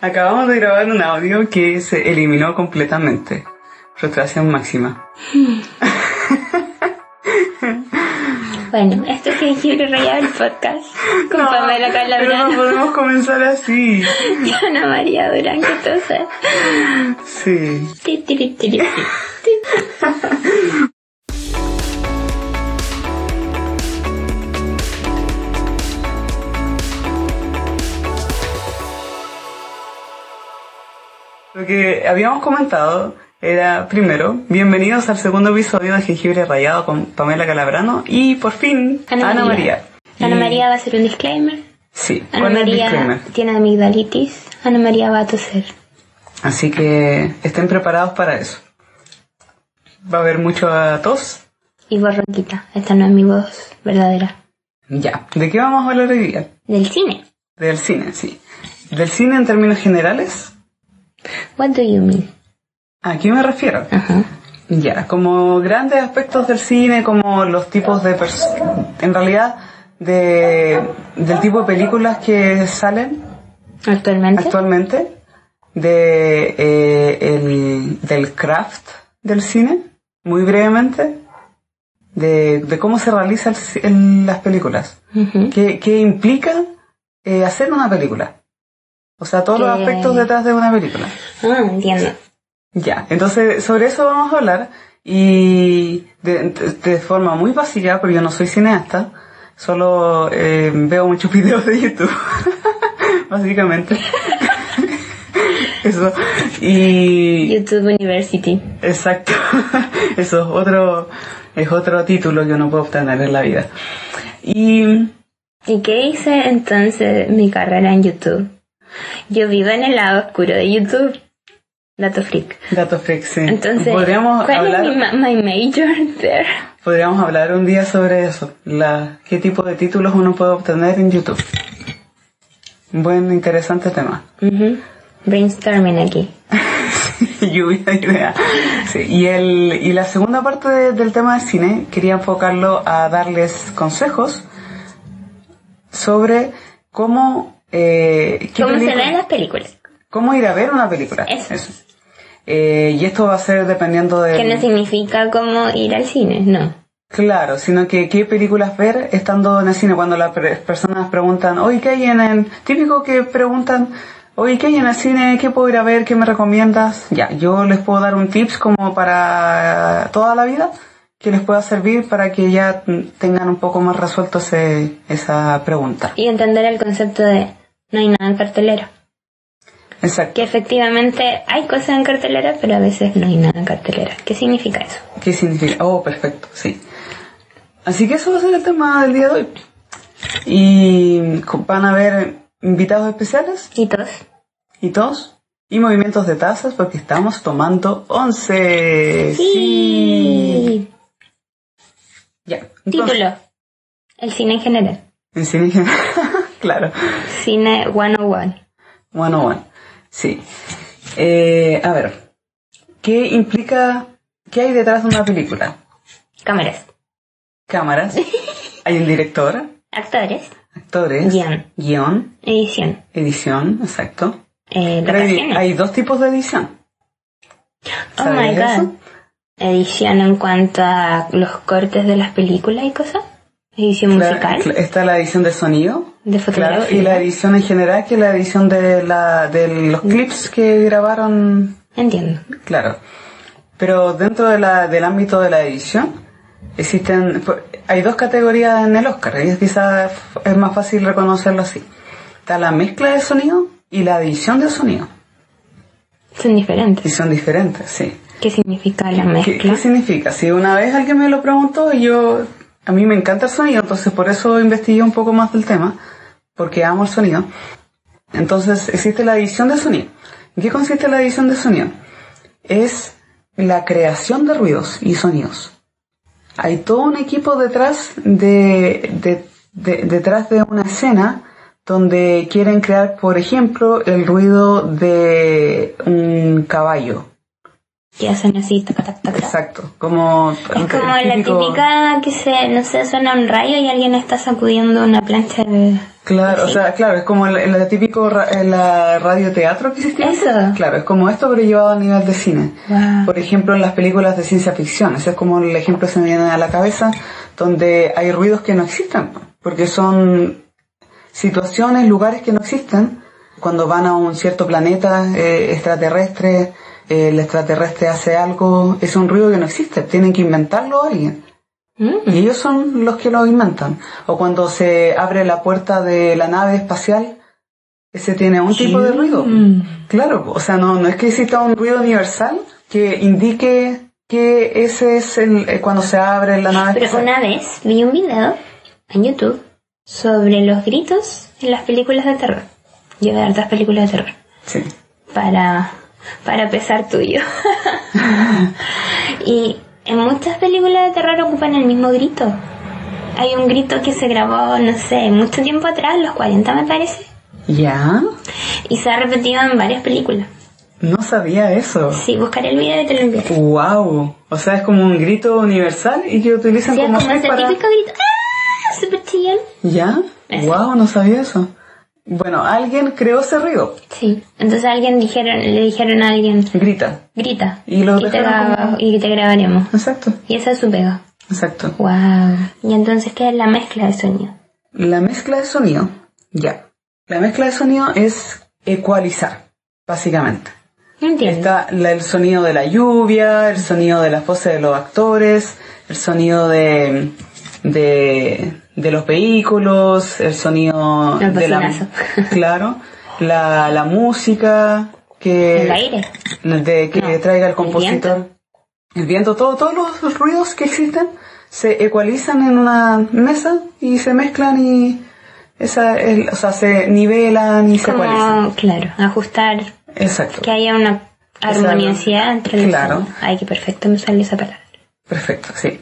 Acabamos de grabar un audio que se eliminó completamente. Frustración máxima. Bueno, esto es Jengibre Rayado el podcast. Con No, Pamela no podemos comenzar así. y Ana María Durán, que entonces. Sí. Lo que habíamos comentado era, primero, bienvenidos al segundo episodio de Jengibre Rayado con Pamela Calabrano y, por fin, Ana Ana, María. María. Ana Y- María va a hacer un disclaimer. Sí, Ana ¿cuál es el María tiene amigdalitis. Ana María va a toser. Así que estén preparados para eso. Va a haber mucho a tos. Y voz ronquita. Esta no es mi voz verdadera. Ya. ¿De qué vamos a hablar hoy día? Del cine. Del cine, sí. Del cine en términos generales. What do you mean? ¿A qué me refiero? Ajá. Ya, como grandes aspectos del cine, como los tipos de... En realidad, de, del tipo de películas que salen Actualmente. actualmente, de, eh, el, del craft del cine, muy brevemente, de, de cómo se realiza el ci- el- las películas. Ujú. ¿Qué, qué implica eh, hacer una película? O sea, todos los aspectos detrás de una película. Ah, entiendo. Ya, entonces sobre eso vamos a hablar y de, de- de forma muy básica, porque yo no soy cineasta, solo eh, veo muchos videos de YouTube, básicamente. eso. Y YouTube University. exacto, eso es otro, es otro título que uno puede obtener en la vida. Y ¿Y qué hice entonces mi carrera en YouTube? Yo vivo en el lado oscuro de YouTube. Dato freak. Datos freak, sí. Entonces, podríamos ¿cuál hablar, es mi, ma- my major there? podríamos hablar un día sobre eso, la, qué tipo de títulos uno puede obtener en YouTube. Un buen, interesante tema. Brainstorming aquí. Lluvia de ideas. Sí, y, el, y la segunda parte de- del tema de cine quería enfocarlo a darles consejos sobre cómo, eh, ¿Cómo se ven las películas? cómo ir a ver una película. Eso. Eh, y esto va a ser dependiendo de... Que no significa como ir al cine, no. Claro, sino que qué películas ver estando en el cine cuando las personas preguntan, oye, ¿qué hay en el...? Típico que preguntan, oye, ¿qué hay en el cine? ¿Qué puedo ir a ver? ¿Qué me recomiendas? Ya, yo les puedo dar un tips como para toda la vida que les pueda servir para que ya tengan un poco más resuelto ese, esa pregunta. Y entender el concepto de no hay nada en cartelera. Exacto. Que efectivamente hay cosas en cartelera, pero a veces no hay nada en cartelera. ¿Qué significa eso? ¿Qué significa? Oh, perfecto, sí. Así que eso va a ser el tema del día de hoy. Y van a haber invitados especiales Y todos. y todos y movimientos de tazas porque estamos tomando 11. Sí. Ya. entonces, Título. El cine en general. En cine, claro. Cine 101. 101. Sí. Eh, a ver. ¿Qué implica, qué hay detrás de una película? Cámaras. Cámaras. Hay un director, Actores. actores, Guión. guion, Edición. edición, exacto. Eh, Pero hay, dos tipos de edición. Oh my ¿Sabes god. eso? Edición en cuanto a los cortes de las películas y cosas. Edición Claro, musical. Está la edición de sonido. De Claro, fotografía. y la edición en general, que es la edición de, la, de los clips que grabaron, Entiendo. claro. Pero dentro de la, del ámbito de la edición, existen, pues, hay dos categorías en el Oscar, y quizás es más fácil reconocerlo así. Está la mezcla de sonido y la edición de sonido. Son Y diferentes. son diferentes, sí. ¿Qué significa la ¿Qué, mezcla? qué significa? Si una vez alguien me lo preguntó y yo, a mí me encanta el sonido, entonces por eso investigué un poco más del tema, porque amo el sonido. Entonces existe la edición de sonido. ¿En qué consiste la edición de sonido? Es la creación de ruidos y sonidos. Hay todo un equipo detrás de, de- de- detrás de una escena donde quieren crear, por ejemplo, el ruido de un caballo que hacen así, tac, tac, tac, tac. Exacto. Como, Es como la típica que se, no sé, suena un rayo y alguien está sacudiendo una plancha de... Claro, o sea, claro, es como el, el típico ra- el, la radioteatro que existía. antes. Eso. Claro, es como esto, pero llevado a nivel de cine. Wow. Por ejemplo, en las películas de ciencia ficción, ese es como el ejemplo que se me viene a la cabeza, donde hay ruidos que no existen, porque son situaciones, lugares que no existen. Cuando van a un cierto planeta eh, extraterrestre, eh, el extraterrestre hace algo, es un ruido que no existe, tienen que inventarlo alguien. Mm. Y ellos son los que lo inventan. O cuando se abre la puerta de la nave espacial, ese tiene un tipo de ruido. Mm. Claro, o sea, no, no es que exista un ruido universal que indique que ese es el, eh, cuando se abre la nave Pero espacial. una vez vi un video en YouTube sobre los gritos en las películas de terror. Yo veo hartas películas de terror. Sí. para, para pesar tuyo. y en muchas películas de terror ocupan el mismo grito. Hay un grito que se grabó, no sé, mucho tiempo atrás, los 40 me parece, ¿Ya? y se ha repetido en varias películas. No sabía eso. Sí, buscaré el video y te lo enviaré. Wow. O sea, es como un grito universal y que utilizan Sí, es como como script ese para... típico grito. ¡Ah! Super chillón. ¿Ya? Eso. Wow, no sabía eso. Bueno, alguien creó ese ruido. Sí, entonces alguien dijeron, le dijeron a alguien, Grita. grita, Y lo te, graba- como- y te grabaremos. Exacto. Y esa es su pega. Exacto. Wow. Y entonces, ¿qué es la mezcla de sonido? La mezcla de sonido. Ya. La mezcla de sonido es ecualizar, básicamente. Entiendo. Está la- el sonido de la lluvia, el sonido de las voces de los actores, el sonido de, de, de los vehículos, el sonido El de la, claro, la, la música que, El aire. de que No, traiga el el compositor. El viento, todo, todos los ruidos que existen se ecualizan en una mesa y se mezclan y esa, el- o sea, se nivelan y se ecualizan. Claro, ajustar, Exacto. que haya una armoniosidad entre los Claro. Ay, que perfecto me sale esa palabra. Perfecto, sí.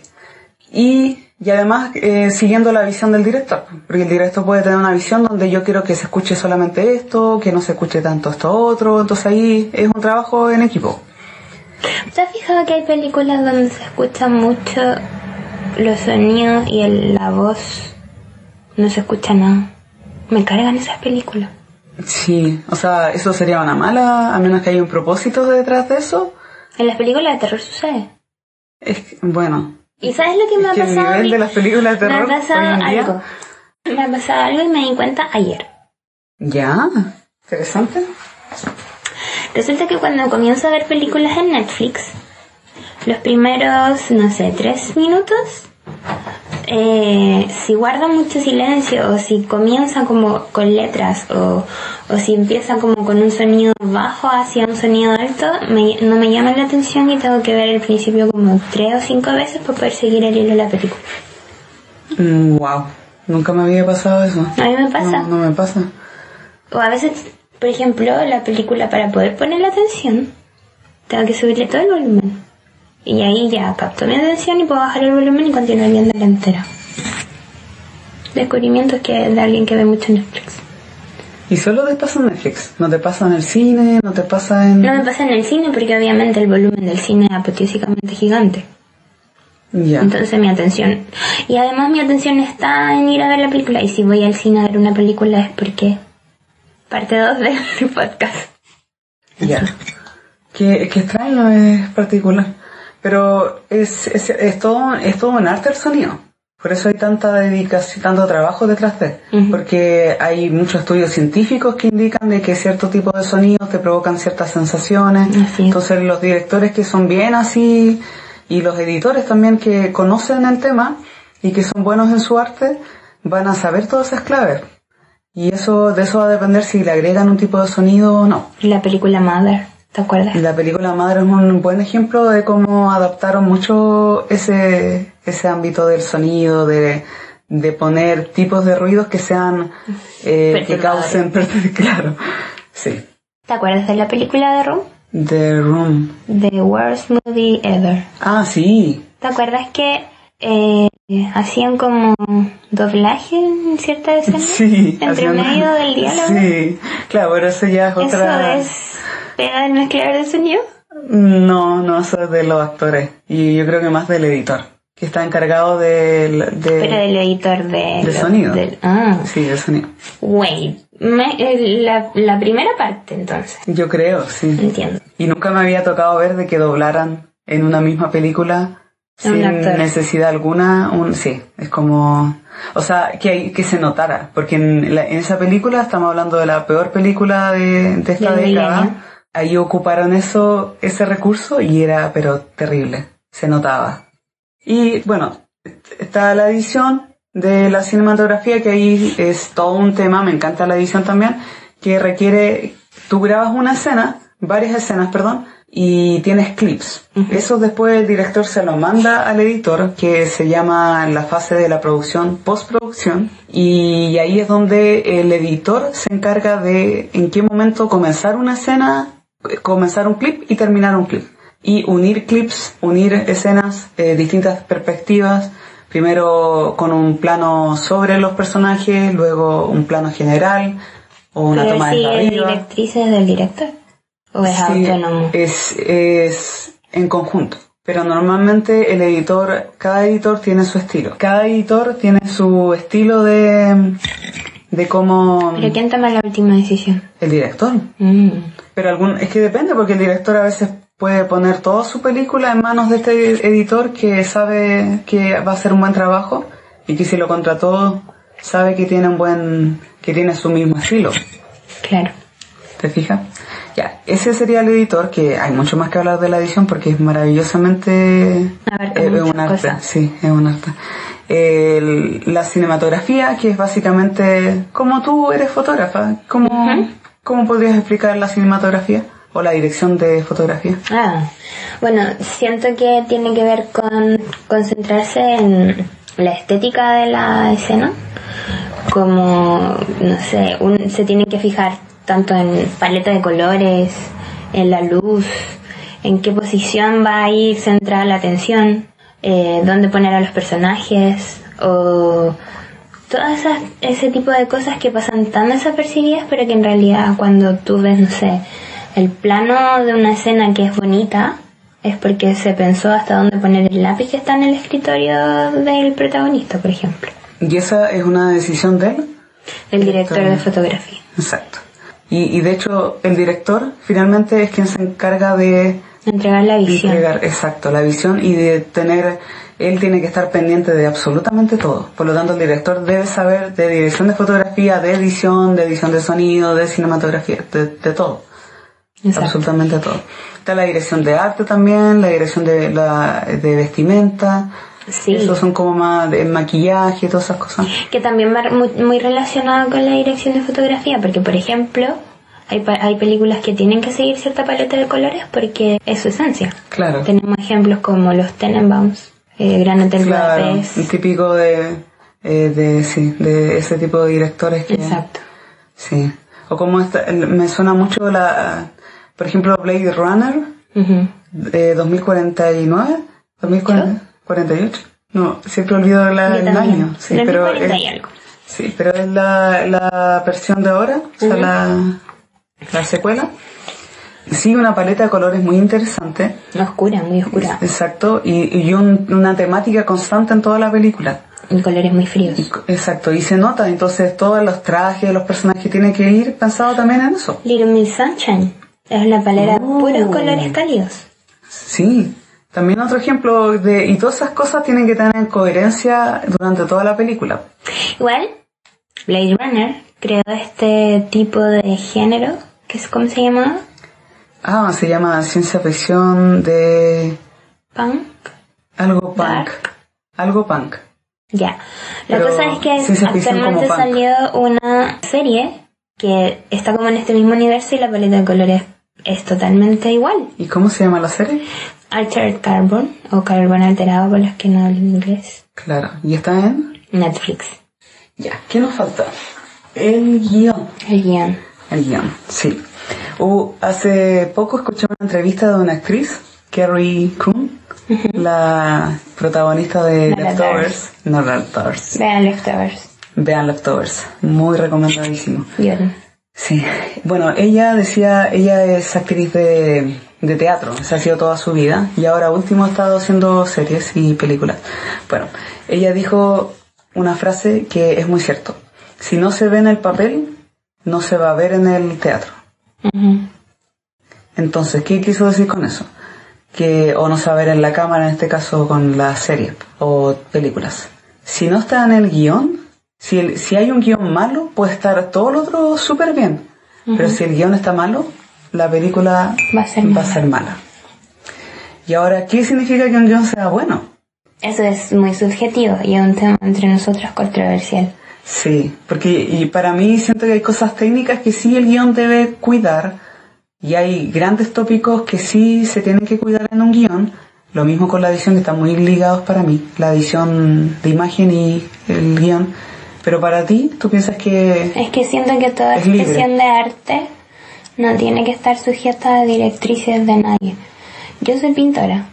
Y, y además, eh, siguiendo la visión del director, porque el director puede tener una visión donde yo quiero que se escuche solamente esto, que no se escuche tanto esto otro, entonces ahí es un trabajo en equipo. ¿Te has fijado que hay películas donde se escuchan mucho los sonidos y el- la voz no se escucha nada? Me cargan esas películas. Sí, o sea, eso sería una mala, a menos que haya un propósito detrás de eso. En las películas de terror sucede. Es que, bueno, ¿Y sabes lo que me es ha que el pasado? nivel de las películas de me terror ha pasado algo. Me ha pasado algo y me di cuenta ayer. Ya, interesante. Resulta que cuando comienzo a ver películas en Netflix, los primeros, no sé, tres minutos, eh, si guarda mucho silencio o si comienza como con letras o, o si empieza como con un sonido bajo hacia un sonido alto, me- no me llama la atención y tengo que ver el principio como tres o cinco veces para poder seguir el hilo de la película. wow, Mm, nunca me había pasado eso. A mí me pasa. No, no me pasa. O a veces, por ejemplo, la película para poder poner la atención, tengo que subirle todo el volumen. Y ahí ya capto mi atención y puedo bajar el volumen y continuar viendo la entera. Descubrimientos que de alguien que ve mucho Netflix. Y solo te pasa en Netflix, no te pasa en el cine, no te pasa en... No me pasa en el cine porque obviamente el volumen del cine es apoteósicamente gigante. Ya. Entonces mi atención... Y además mi atención está en ir a ver la película. Y si voy al cine a ver una película es porque... Parte 2 del podcast. Ya. Que, que extraño es particular. Pero es, es, es todo, es todo un arte el sonido. Por eso hay tanta dedicación, tanto trabajo detrás de. Ujú. Porque hay muchos estudios científicos que indican de que cierto tipo de sonidos te provocan ciertas sensaciones. Entonces los directores que son bien así y los editores también que conocen el tema y que son buenos en su arte van a saber todas esas claves. Y eso, de eso va a depender si le agregan un tipo de sonido o no. La película Mother, ¿te acuerdas? La película Madre es un buen ejemplo de cómo adaptaron mucho ese, ese ámbito del sonido, de, de poner tipos de ruidos que sean, eh, que causen, claro, sí. ¿Te acuerdas de la película de Room? The Room. The Worst Movie Ever. Ah, sí. ¿Te acuerdas que eh, hacían como doblaje en cierta escena? Sí. Entre medio del diálogo. Sí. Claro, pero eso ya es otra... ¿Eso es pega del mezclador de sonido? No, no, eso es de los actores. Y yo creo que más del editor, que está encargado de... de Pero del editor de... de sonido. del- ah, Sí, de sonido. wait. Me- la, la primera parte, entonces. Yo creo, sí. Entiendo. Y nunca me había tocado ver de que doblaran en una misma película sin necesidad alguna. Un, sí, es como... O sea, que, hay- que se notara. Porque en, la- en esa película, estamos hablando de la peor película de, de esta Del década. Ahí ocuparon eso, ese recurso y era, pero terrible. Se notaba. Y bueno, está la edición de la cinematografía, que ahí es todo un tema, me encanta la edición también, que requiere, tú grabas una escena, varias escenas, perdón, y tienes clips. Eso después el director se lo manda al editor, que se llama la fase de la producción, postproducción, y ahí es donde el editor se encarga de en qué momento comenzar una escena, comenzar un clip y terminar un clip y unir clips, unir escenas, eh, distintas perspectivas, primero con un plano sobre los personajes, luego un plano general o una Pero toma sigue desde arriba. directrices del director. ¿O es Sí, autónomo? es, es en conjunto. Pero normalmente el editor, cada editor tiene su estilo. Cada editor tiene su estilo de, de cómo ¿Pero quién toma la última decisión? el director. Mm. Pero algún, es que depende porque el director a veces puede poner toda su película en manos de este editor que sabe que va a hacer un buen trabajo y que si lo contrató sabe que tiene un buen, que tiene su mismo estilo. Claro. ¿Te fijas? Ya, ese sería el editor que hay mucho más que hablar de la edición porque es maravillosamente Abarca eh, es un arte, sí, es un arte. El- la cinematografía, que es básicamente como tú eres fotógrafa, ¿cómo. ¿cómo podrías explicar la cinematografía o la dirección de fotografía? Ah, bueno, siento que tiene que ver con concentrarse en la estética de la escena, como, no sé, un- se tiene que fijar tanto en paleta de colores, en la luz, en qué posición va a ir centrada la atención, eh, dónde poner a los personajes, o todas esas, ese tipo de cosas que pasan tan desapercibidas, pero que en realidad cuando tú ves, no sé, el plano de una escena que es bonita, es porque se pensó hasta dónde poner el lápiz que está en el escritorio del protagonista, por ejemplo, Y esa es una decisión de él. el director de fotografía. Exacto. Y, y de hecho, el director finalmente es quien se encarga de Entregar la visión. entregar, exacto, la visión y de tener, él tiene que estar pendiente de absolutamente todo. Por lo tanto, el director debe saber de dirección de fotografía, de edición, de edición de sonido, de cinematografía, de, de todo. Exacto. Absolutamente todo. Está la dirección de arte también, la dirección de, la, de vestimenta. Sí. Esos son como más de maquillaje, todas esas cosas. Que también va muy, muy relacionado con la dirección de fotografía, porque por ejemplo, hay, hay películas que tienen que seguir cierta paleta de colores porque es su esencia. Claro. Tenemos ejemplos como los Tenenbaums, eh, Gran Hotel Claro, Budapest. típico de, eh, de, sí, de ese tipo de directores que... Exacto. Sí. O como esta, me suena mucho la, por ejemplo, Blade Runner Ujú. de 2049, 2048. No, siempre olvido la- el año. Sí, pero 40 y es, algo. sí, pero es la, la versión de ahora, o sea, la, la secuela. Sí, una paleta de colores muy interesante. Oscura, muy oscura. Exacto, y, y un- una temática constante en toda la película. Y colores muy fríos. Y Exacto, y se nota, entonces todos los trajes, los personajes tienen que ir pensado también en eso. Little Miss Sunshine. Es una paleta de Oh. puros colores cálidos. Sí, también otro ejemplo de, y todas esas cosas tienen que tener coherencia durante toda la película. Igual, Blade Runner creó este tipo de género, que es como se llama, Ah, se llama ciencia ficción de punk. algo punk. Dark. Algo punk. Ya. La Pero cosa es que actualmente salió una serie que está como en este mismo universo y la paleta de colores es totalmente igual. ¿Y cómo se llama la serie? Altered Carbon o Carbón Alterado para los que no hablan inglés. Claro, y está en... Netflix. Ya, ¿qué nos falta? El guion. El guion. El guion, sí. Hubo- hace poco escuché una entrevista de una actriz, Carrie Coon, la protagonista de No Leftovers. No Leftovers. Vean Leftovers. Vean Leftovers. Muy recomendadísimo. Lloren. Sí. Bueno, ella decía, ella es actriz de, de teatro, esa ha sido toda su vida, y ahora último ha estado haciendo series y películas. Bueno, ella dijo una frase que es muy cierto. Si no se ve en el papel, no se va a ver en el teatro. Entonces, ¿qué quiso decir con eso? Que, o no se va a ver en la cámara, en este caso con la serie o películas. Si no está en el guion, si, el- si hay un guion malo, puede estar todo lo otro súper bien. Pero si el guion está malo, la película Va a ser va a mala. ser mala. Y ahora, ¿qué significa que un guion sea bueno? Eso es muy subjetivo y es un tema entre nosotros controversial. Sí, porque y para mí siento que hay cosas técnicas que sí el guion debe cuidar y hay grandes tópicos que sí se tienen que cuidar en un guion. Lo mismo con la edición que están muy ligados para mí, la edición de imagen y el guion. Pero para ti, ¿tú piensas que Es que siento que toda expresión de arte no tiene que estar sujeta a directrices de nadie. Yo soy pintora,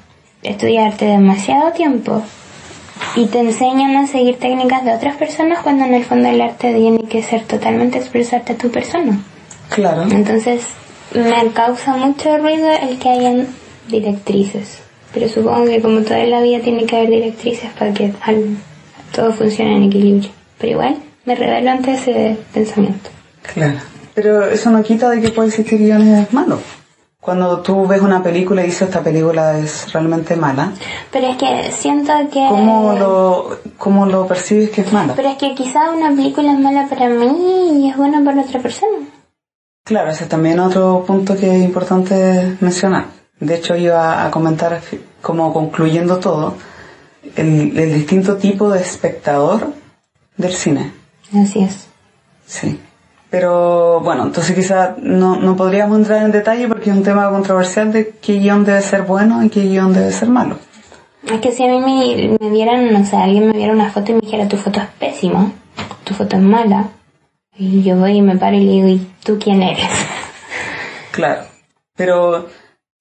estudié arte demasiado tiempo y te enseñan a seguir técnicas de otras personas cuando en el fondo el arte tiene que ser totalmente expresarte a tu persona. claro, Entonces me causa mucho ruido el que hayan directrices. Pero supongo que como toda la vida tiene que haber directrices para que todo funcione en equilibrio. Pero igual me revelo ante ese pensamiento. claro. Pero eso no quita de que puede existir guiones malos. Cuando tú ves una película y dices esta película es realmente mala, Pero es que siento que... ¿cómo lo, cómo lo percibes que es mala? Pero es que quizá una película es mala para mí y es buena para otra persona. Claro, ese es también otro punto que es importante mencionar. De hecho, iba a comentar, como concluyendo todo, el, el distinto tipo de espectador del cine. Así es. Sí. Pero bueno, entonces quizá no, no podríamos entrar en detalle porque es un tema controversial de qué guion debe ser bueno y qué guion debe ser malo. Es que si a mí me, me vieran, no sé, alguien me viera una foto y me dijera tu foto es pésima, tu foto es mala, y yo voy y me paro y le digo, ¿y tú quién eres? Claro. Pero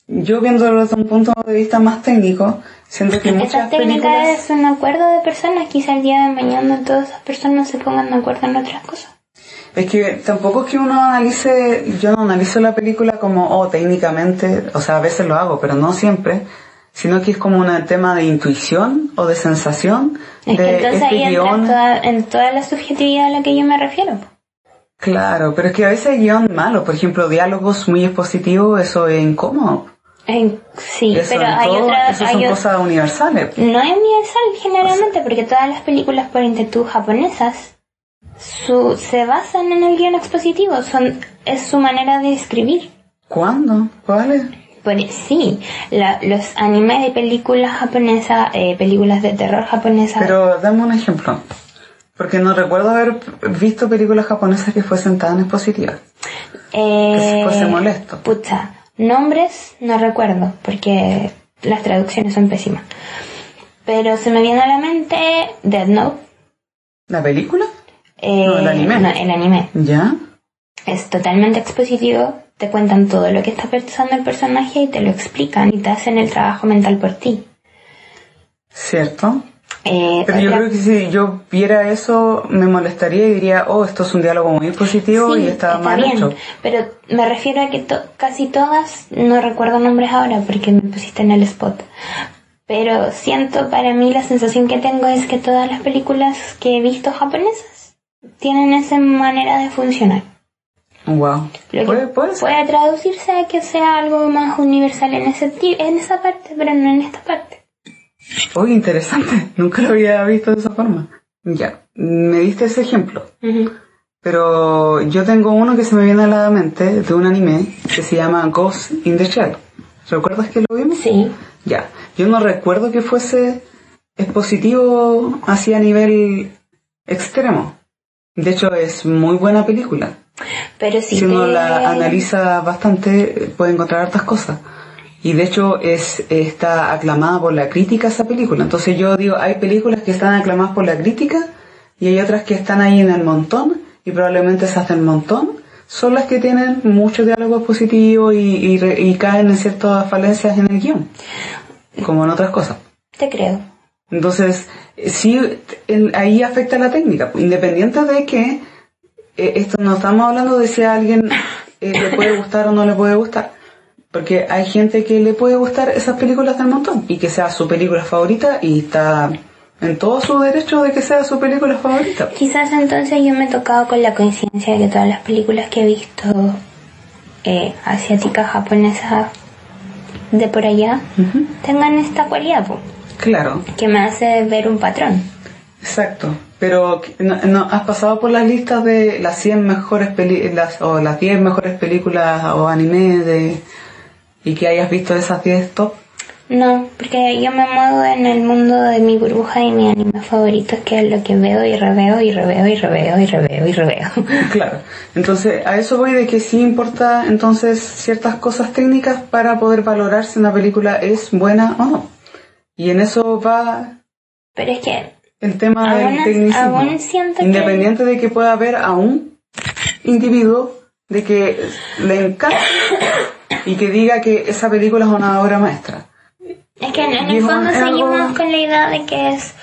yo viéndolo desde un punto de vista más técnico, siento que Esa muchas técnica películas... es un acuerdo de personas, quizá el día de mañana todas esas personas se pongan de acuerdo en otras cosas. Es que tampoco es que uno analice, yo no analizo la película como, oh, técnicamente, o sea, a veces lo hago, pero no siempre, sino que es como un tema de intuición o de sensación Es de que entonces este ahí entra toda, en toda la subjetividad a la que yo me refiero. Claro, pero es que a veces hay guion malo, por ejemplo, diálogos muy expositivos, eso es incómodo. En- sí, Eso, pero hay todo- otras... hay son o- cosas universales. No es universal generalmente, porque todas las películas por intentud japonesas se basan en el guion expositivo, son, es su manera de escribir. ¿Cuándo? ¿Cuáles? Por, sí, la- los animes de películas japonesas, eh, películas de terror japonesas, Pero dame un ejemplo. Porque no recuerdo haber visto películas japonesas que fuesen tan expositivas. eh, que fuese molesto. Pucha, nombres no recuerdo, porque las traducciones son pésimas. Pero se me viene a la mente Dead Note. ¿La película? Eh, No, el anime. ¿Ya? Es totalmente expositivo, te cuentan todo lo que está pensando el personaje y te lo explican y te hacen el trabajo mental por ti. ¿Cierto? Eh, Pero yo creo que si yo viera eso, me molestaría y diría, oh, esto es un diálogo muy positivo Sí, y está, mal bien, hecho. Pero me refiero a que to- casi todas, no recuerdo nombres ahora porque me pusiste en el spot. Pero siento, para mí la sensación que tengo es que todas las películas que he visto japonesas tienen esa manera de funcionar. Wow. Lo que Puede, puede ser. puede traducirse a que sea algo más universal en, ese, en esa parte, pero no en esta parte. Uy, interesante. Nunca lo había visto de esa forma. Ya. Me diste ese ejemplo. Pero yo tengo uno que se me viene a la mente de un anime que se llama Ghost in the Shell. ¿Recuerdas que lo vimos? Sí. Ya. Yo no recuerdo que fuese expositivo así a nivel extremo. De hecho, es muy buena película. Pero si uno te- la analiza bastante, puede encontrar hartas cosas. Y de hecho es está aclamada por la crítica esa película. Entonces yo digo, hay películas que están aclamadas por la crítica y hay otras que están ahí en el montón y probablemente esas del montón son las que tienen mucho diálogo positivo y, y caen en ciertas falencias en el guion, como en otras cosas. Te creo. Entonces, sí, el- ahí afecta la técnica, independiente de que eh, esto no estamos hablando de si a alguien eh, le puede gustar o no le puede gustar, Porque hay gente que le puede gustar esas películas del montón y que sea su película favorita y está en todo su derecho de que sea su película favorita. Quizás entonces yo me he tocado con la coincidencia de que todas las películas que he visto eh, asiáticas, japonesas, de por allá, tengan esta cualidad, po, Claro, que me hace ver un patrón. exacto. Pero ¿no, no- has pasado por las listas de las 100 mejores películas o las 10 mejores películas o anime de y que hayas visto de esas 10 top? No, porque yo me muevo en el mundo de mi burbuja y mi anime favorito, que es lo que veo y reveo y reveo y reveo y reveo y reveo. Claro. Entonces, a eso voy de que sí importa entonces ciertas cosas técnicas para poder valorar si una película es buena o no. Y en eso va Pero es que el tema Aún del tecnicismo. aún siento que- Independiente de que pueda haber a un individuo de que le encanta y que diga que esa película es una obra maestra. Es que en, en el fondo seguimos con la idea de que es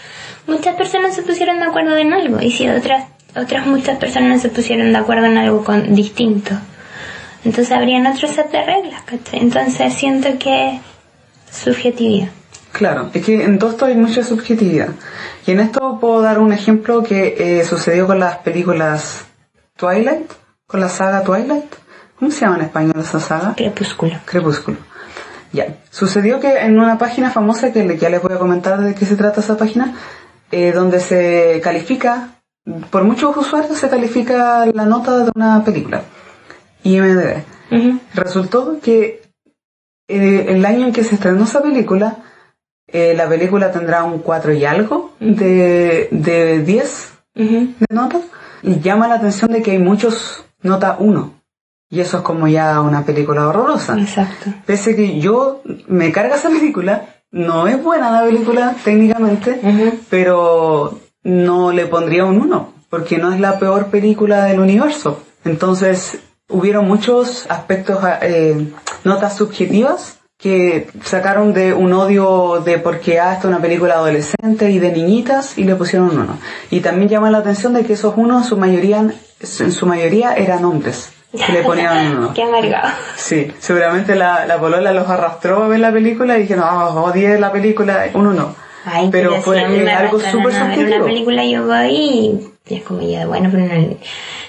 muchas personas se pusieron de acuerdo en algo y si otras otras muchas personas se pusieron de acuerdo en algo con, distinto entonces habrían otro set de reglas ¿cachai? entonces siento que subjetividad Claro, es que en todo esto hay mucha subjetividad. Y en esto puedo dar un ejemplo que eh, sucedió con las películas Twilight, con la saga Twilight. ¿Cómo se llama en español esa saga? crepúsculo Crepúsculo. Ya. Sucedió que en una página famosa, que ya les voy a comentar de qué se trata esa página, eh, donde se califica, por muchos usuarios se califica la nota de una película. IMDb. Resultó que eh, el año en que se estrenó esa película, eh, la película tendrá un 4 y algo de, de 10 Ujú. de nota. Y llama la atención de que hay muchos nota 1. Y eso es como ya una película horrorosa. exacto Pese que yo me carga esa película, no es buena la película técnicamente, pero no le pondría un 1, porque no es la peor película del universo. Entonces, hubieron muchos aspectos, eh, notas subjetivas que sacaron de un odio de porque ah, esta es una película adolescente y de niñitas y le pusieron un 1. Y también llama la atención de que esos unos en su mayoría, en su mayoría eran hombres que le ponían un 1. qué amargado Sí, seguramente la, la polola los arrastró a ver la película y dijeron, no, odié la película, uno no. Ay, pero fue algo súper subjetivo. una película yo voy y y es como ya bueno pero no,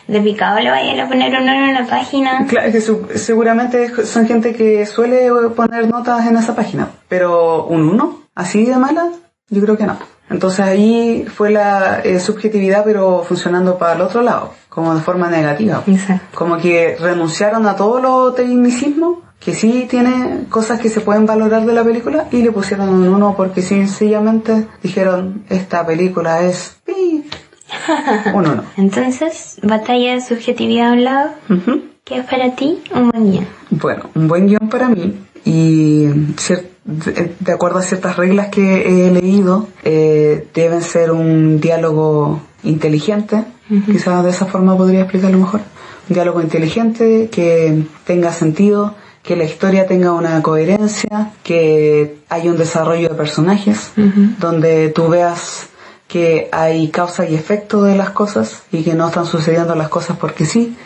de picado le vayan a poner uno en una página Claro, es que su- seguramente son gente que suele poner notas en esa página, pero un uno, así de mala, yo creo que no. Entonces ahí fue la eh, subjetividad, pero funcionando para el otro lado, como de forma negativa. exacto Como que renunciaron a todo lo tecnicismo, que sí tiene cosas que se pueden valorar de la película, y le pusieron un uno porque sencillamente dijeron, esta película es... pi". Un uno. Entonces, batalla de subjetividad a un lado. ¿qué es para ti un buen día? Bueno, un buen guion para mí y de acuerdo a ciertas reglas que he leído, eh, deben ser un diálogo inteligente, quizás de esa forma podría explicarlo mejor. Un diálogo inteligente que tenga sentido, que la historia tenga una coherencia, que haya un desarrollo de personajes, donde tú veas que hay causa y efecto de las cosas y que no están sucediendo las cosas porque sí,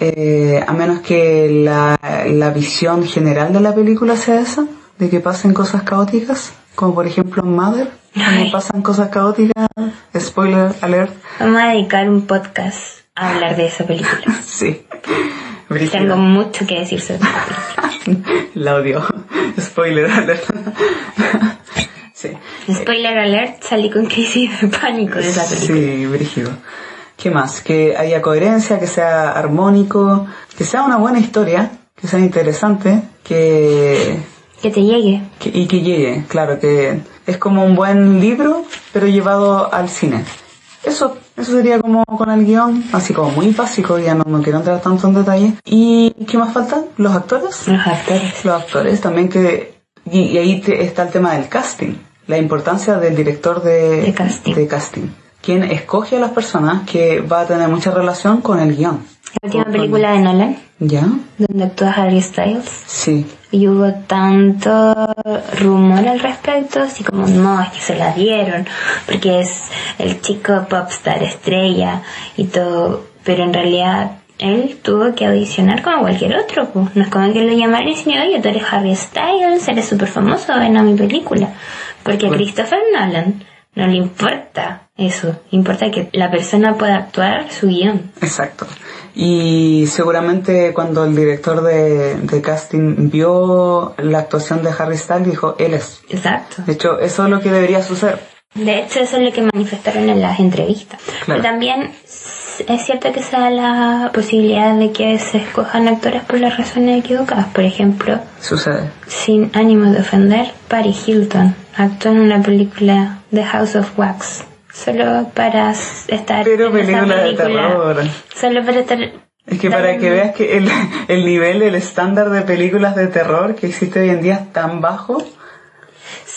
eh, a menos que la, la visión general de la película sea esa, de que pasen cosas caóticas, como por ejemplo en Mother, cuando pasan cosas caóticas, spoiler alert, Vamos a dedicar un podcast a hablar de esa película. sí. Tengo Brígido. mucho que decir sobre esa película. La odio. Spoiler alert. Sí. Spoiler alert, salí con crisis de pánico de esa película. Sí, brígido. ¿Qué más? Que haya coherencia, que sea armónico, que sea una buena historia, que sea interesante, que Que te llegue. Que- y que llegue, claro, que es como un buen libro, pero llevado al cine. Eso, eso sería como con el guion, así como muy básico, ya no me quiero entrar tanto en detalle. ¿Y qué más falta? ¿Los actores? Los actores. Los actores también que... Y, y ahí te- está el tema del casting, la importancia del director de, De casting. de casting, quien escoge a las personas que va a tener mucha relación con el guion. La última película de Nolan, ¿Ya? donde actúa Harry Styles. Sí. Y hubo tanto rumor al respecto, así como, no, es que se la dieron, porque es el chico popstar estrella y todo, pero en realidad él tuvo que audicionar como cualquier otro. Pues. No es como que lo llamaron y dijeron, oye, tú eres Harry Styles, eres súper famoso, ven a mi película. Porque a Christopher Nolan no le importa eso, importa que la persona pueda actuar su guion. Exacto. Y seguramente cuando el director de, de, casting vio la actuación de Harry Styles dijo, él es. Exacto. De hecho, eso es lo que debería suceder. De hecho, eso es lo que manifestaron en las entrevistas. Pero también es cierto que se da la posibilidad de que se escojan actores por las razones equivocadas. Por ejemplo, sucede. Sin ánimo de ofender, Paris Hilton actuó en una película The House of Wax solo para estar Pero en película, de terror. Solo para estar es que para que veas que el, el nivel, el estándar de películas de terror que existe hoy en día es tan bajo.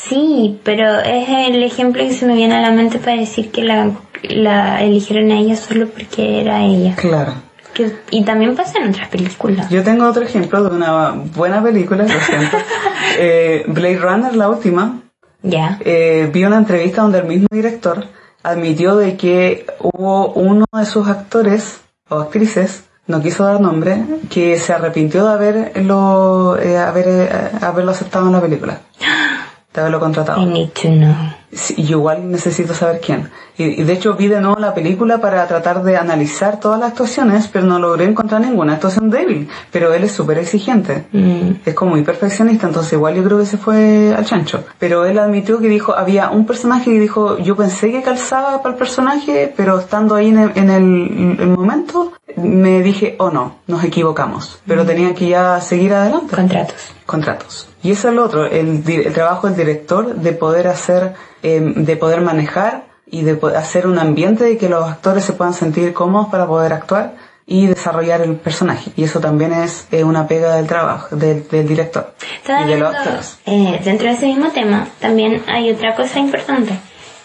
Sí, pero es el ejemplo que se me viene a la mente para decir que la, la eligieron a ella solo porque era ella. Claro. Que, y también pasa en otras películas. Yo tengo otro ejemplo de una buena película, lo siento. eh, Blade Runner, la última. Ya. Eh, vi una entrevista donde el mismo director admitió de que hubo uno de sus actores o actrices, no quiso dar nombre, que se arrepintió de haberlo, eh, haber, eh, haberlo aceptado en la película. De haberlo contratado. I need to know. Sí, y igual necesito saber quién. Y, de hecho vi de nuevo la película para tratar de analizar todas las actuaciones, pero no logré encontrar ninguna actuación débil. Pero él es súper exigente. Mm. Es como muy perfeccionista, entonces igual yo creo que se fue al chancho. Pero él admitió que dijo, había un personaje y dijo, yo pensé que calzaba para el personaje, pero estando ahí en el, el, momento, me dije, oh no, nos equivocamos. Pero mm. tenía que ya seguir adelante. Contratos. Contratos. Y eso es lo otro, el, el trabajo del director de poder hacer Em, de poder manejar y de hacer un ambiente de que los actores se puedan sentir cómodos para poder actuar y desarrollar el personaje. Y eso también es eh, una pega del trabajo del, director y de los actores. Eh, dentro de ese mismo tema, también hay otra cosa importante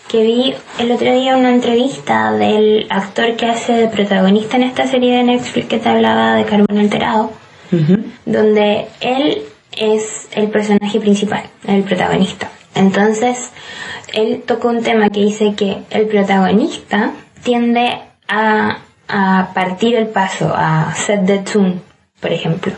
que vi el otro día una entrevista del actor que hace de protagonista en esta serie de Netflix que te hablaba de Carbón Alterado, donde él es el personaje principal, el protagonista. Entonces, él tocó un tema que dice que el protagonista tiende a, a partir el paso, a set the tune, por ejemplo.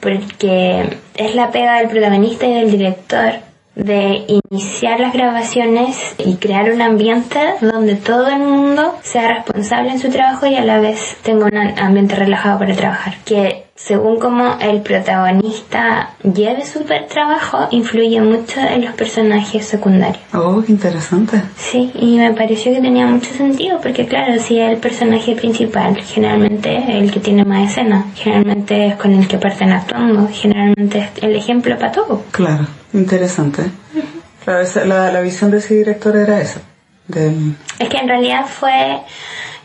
Porque es la pega del protagonista y del director de iniciar las grabaciones y crear un ambiente donde todo el mundo sea responsable en su trabajo y a la vez tenga un ambiente relajado para trabajar. Que según como el protagonista lleve su trabajo, influye mucho en los personajes secundarios. Oh, qué interesante. Sí, y me pareció que tenía mucho sentido, porque claro, si es el personaje principal, generalmente el que tiene más escena, generalmente es con el que parten actuando, generalmente es el ejemplo para todo. Claro, interesante. La, visión de ese director era esa. Es que en realidad fue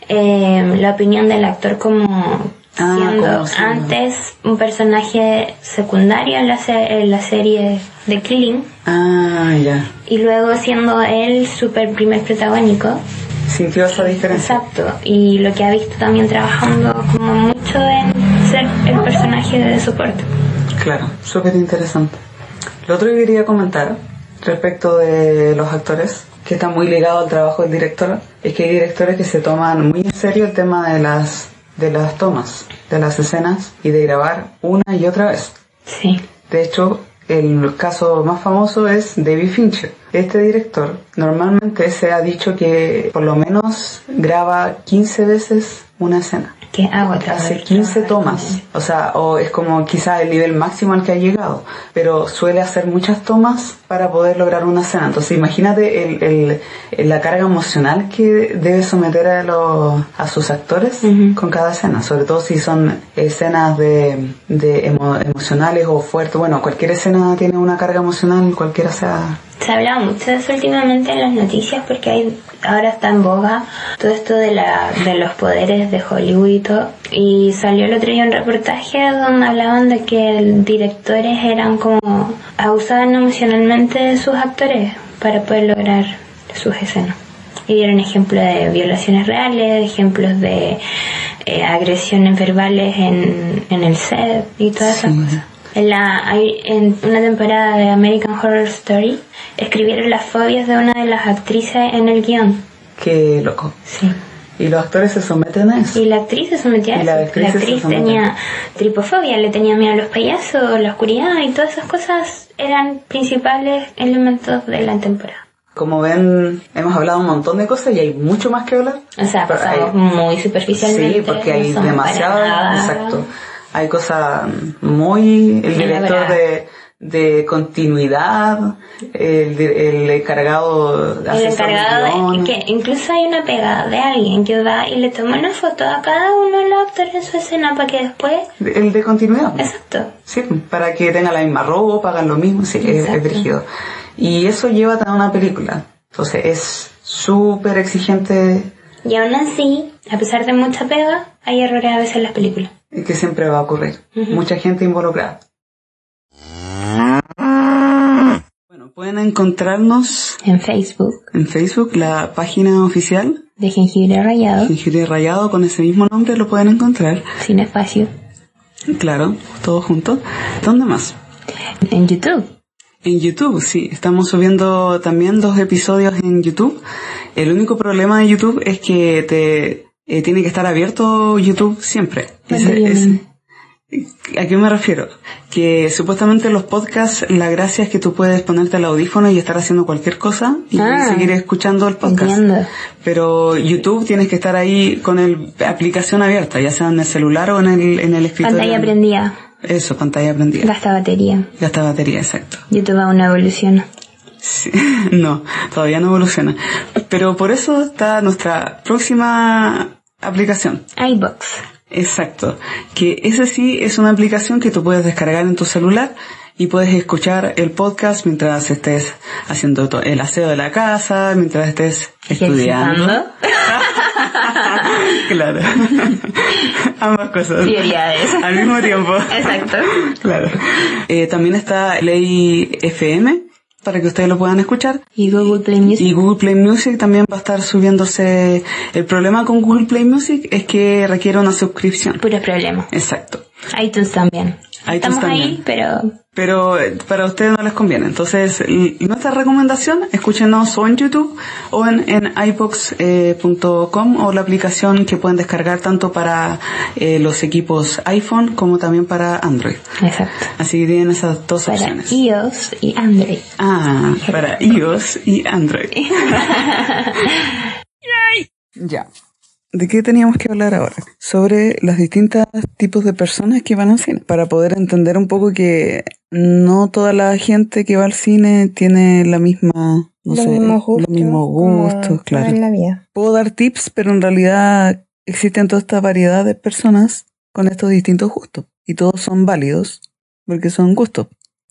eh, la opinión del actor como Ah, siendo antes un personaje secundario en la, en la serie de Killing. Ah, ya. Y luego siendo él super primer protagónico. Sintió esa diferencia. Exacto. Y lo que ha visto también trabajando como mucho en ser el personaje de soporte. Claro, súper interesante. Lo otro que quería comentar respecto de los actores, que está muy ligado al trabajo del director, es que hay directores que se toman muy en serio el tema de las de las tomas, de las escenas y de grabar una y otra vez. Sí. De hecho, el caso más famoso es David Fincher. Este director normalmente se ha dicho que por lo menos graba 15 veces una escena que hago Hace 15 tomas, o sea, o es como quizá el nivel máximo al que ha llegado, pero suele hacer muchas tomas para poder lograr una escena. Entonces imagínate el, el, la carga emocional que debe someter a, los, a sus actores con cada escena, sobre todo si son escenas de, de emocionales o fuertes. Bueno, cualquier escena tiene una carga emocional, cualquiera sea se habla mucho de eso últimamente en las noticias porque hay, ahora está en boga todo esto de, la, de los poderes de Hollywood y todo. Y salió el otro día un reportaje donde hablaban de que directores eran como abusaban emocionalmente de sus actores para poder lograr sus escenas. Y dieron ejemplos de violaciones reales, ejemplos de eh, agresiones verbales en, en el set y todas esas cosas. En, la, en una temporada de American Horror Story escribieron las fobias de una de las actrices en el guion. Qué loco. Sí. Y los actores se someten a eso. Y la actriz se sometía a Y eso. la actriz se somete. tenía tripofobia, le tenía miedo a los payasos, la oscuridad y todas esas cosas eran principales elementos de la temporada. Como ven, hemos hablado un montón de cosas y hay mucho más que hablar. O sea, pasamos hay- muy superficialmente. Sí, porque hay no demasiado, exacto. Hay cosas muy, el director de, de continuidad, el, de- el encargado El asesor encargado de, que incluso hay una pegada de alguien que va y le toma una foto a cada uno de los actores en su escena para que después... el de continuidad. Exacto. Sí, para que tengan la misma ropa, hagan lo mismo, sí, es, brígido. Y eso lleva a una película. Entonces es súper exigente Y aún así, a pesar de mucha pega, hay errores a veces en las películas. Que siempre va a ocurrir. Mucha gente involucrada. Bueno, pueden encontrarnos En Facebook, en Facebook, la página oficial, de jengibre rallado, Jengibre Rayado, con ese mismo nombre lo pueden encontrar. sin espacio. Claro, todos juntos. ¿Dónde más? En YouTube. En YouTube, sí, estamos subiendo también dos episodios en YouTube. El único problema de YouTube es que te eh, tiene que estar abierto YouTube siempre. Ese- ese- ¿A qué me refiero? Que supuestamente los podcasts, la gracia es que tú puedes ponerte el audífono y estar haciendo cualquier cosa y Ah. seguir escuchando el podcast. Entiendo. Pero YouTube tienes que estar ahí con el aplicación abierta, ya sea en el celular o en el, en el escritorio. Pantalla prendida. Eso, pantalla prendida. Gasta batería. Gasta batería, exacto. YouTube aún no evoluciona. Sí, no, todavía no evoluciona. Pero por eso está nuestra próxima aplicación. iBox. Exacto. Que ese sí es una aplicación que tú puedes descargar en tu celular y puedes escuchar el podcast mientras estés haciendo el aseo de la casa, mientras estés estudiando. Claro. Ambas cosas. Prioridades. Al mismo tiempo. Exacto. claro. Eh, también está Ley FM para que ustedes lo puedan escuchar. Y Google Play Music. Y Google Play Music también va a estar subiéndose. El problema con Google Play Music es que requiere una suscripción. Puros problemas. Exacto. iTunes también. iTunes Estamos ahí, pero Pero eh, para ustedes no les conviene. Entonces, nuestra recomendación, escúchenos o en YouTube o en, en iBox.com o la aplicación que pueden descargar tanto para eh, los equipos iPhone como también para Android. exacto. Así que tienen esas dos Para opciones. iOS y Android. Ah, para iOS y Android. ya. ¿De qué teníamos que hablar ahora? Sobre los distintos tipos de personas que van al cine. Para poder entender un poco que no toda la gente que va al cine tiene la misma, no los sé, mismos gustos. los mismos gustos, claro. en la vida. Puedo dar tips, pero en realidad existen toda esta variedad de personas con estos distintos gustos. Y todos son válidos porque son gustos.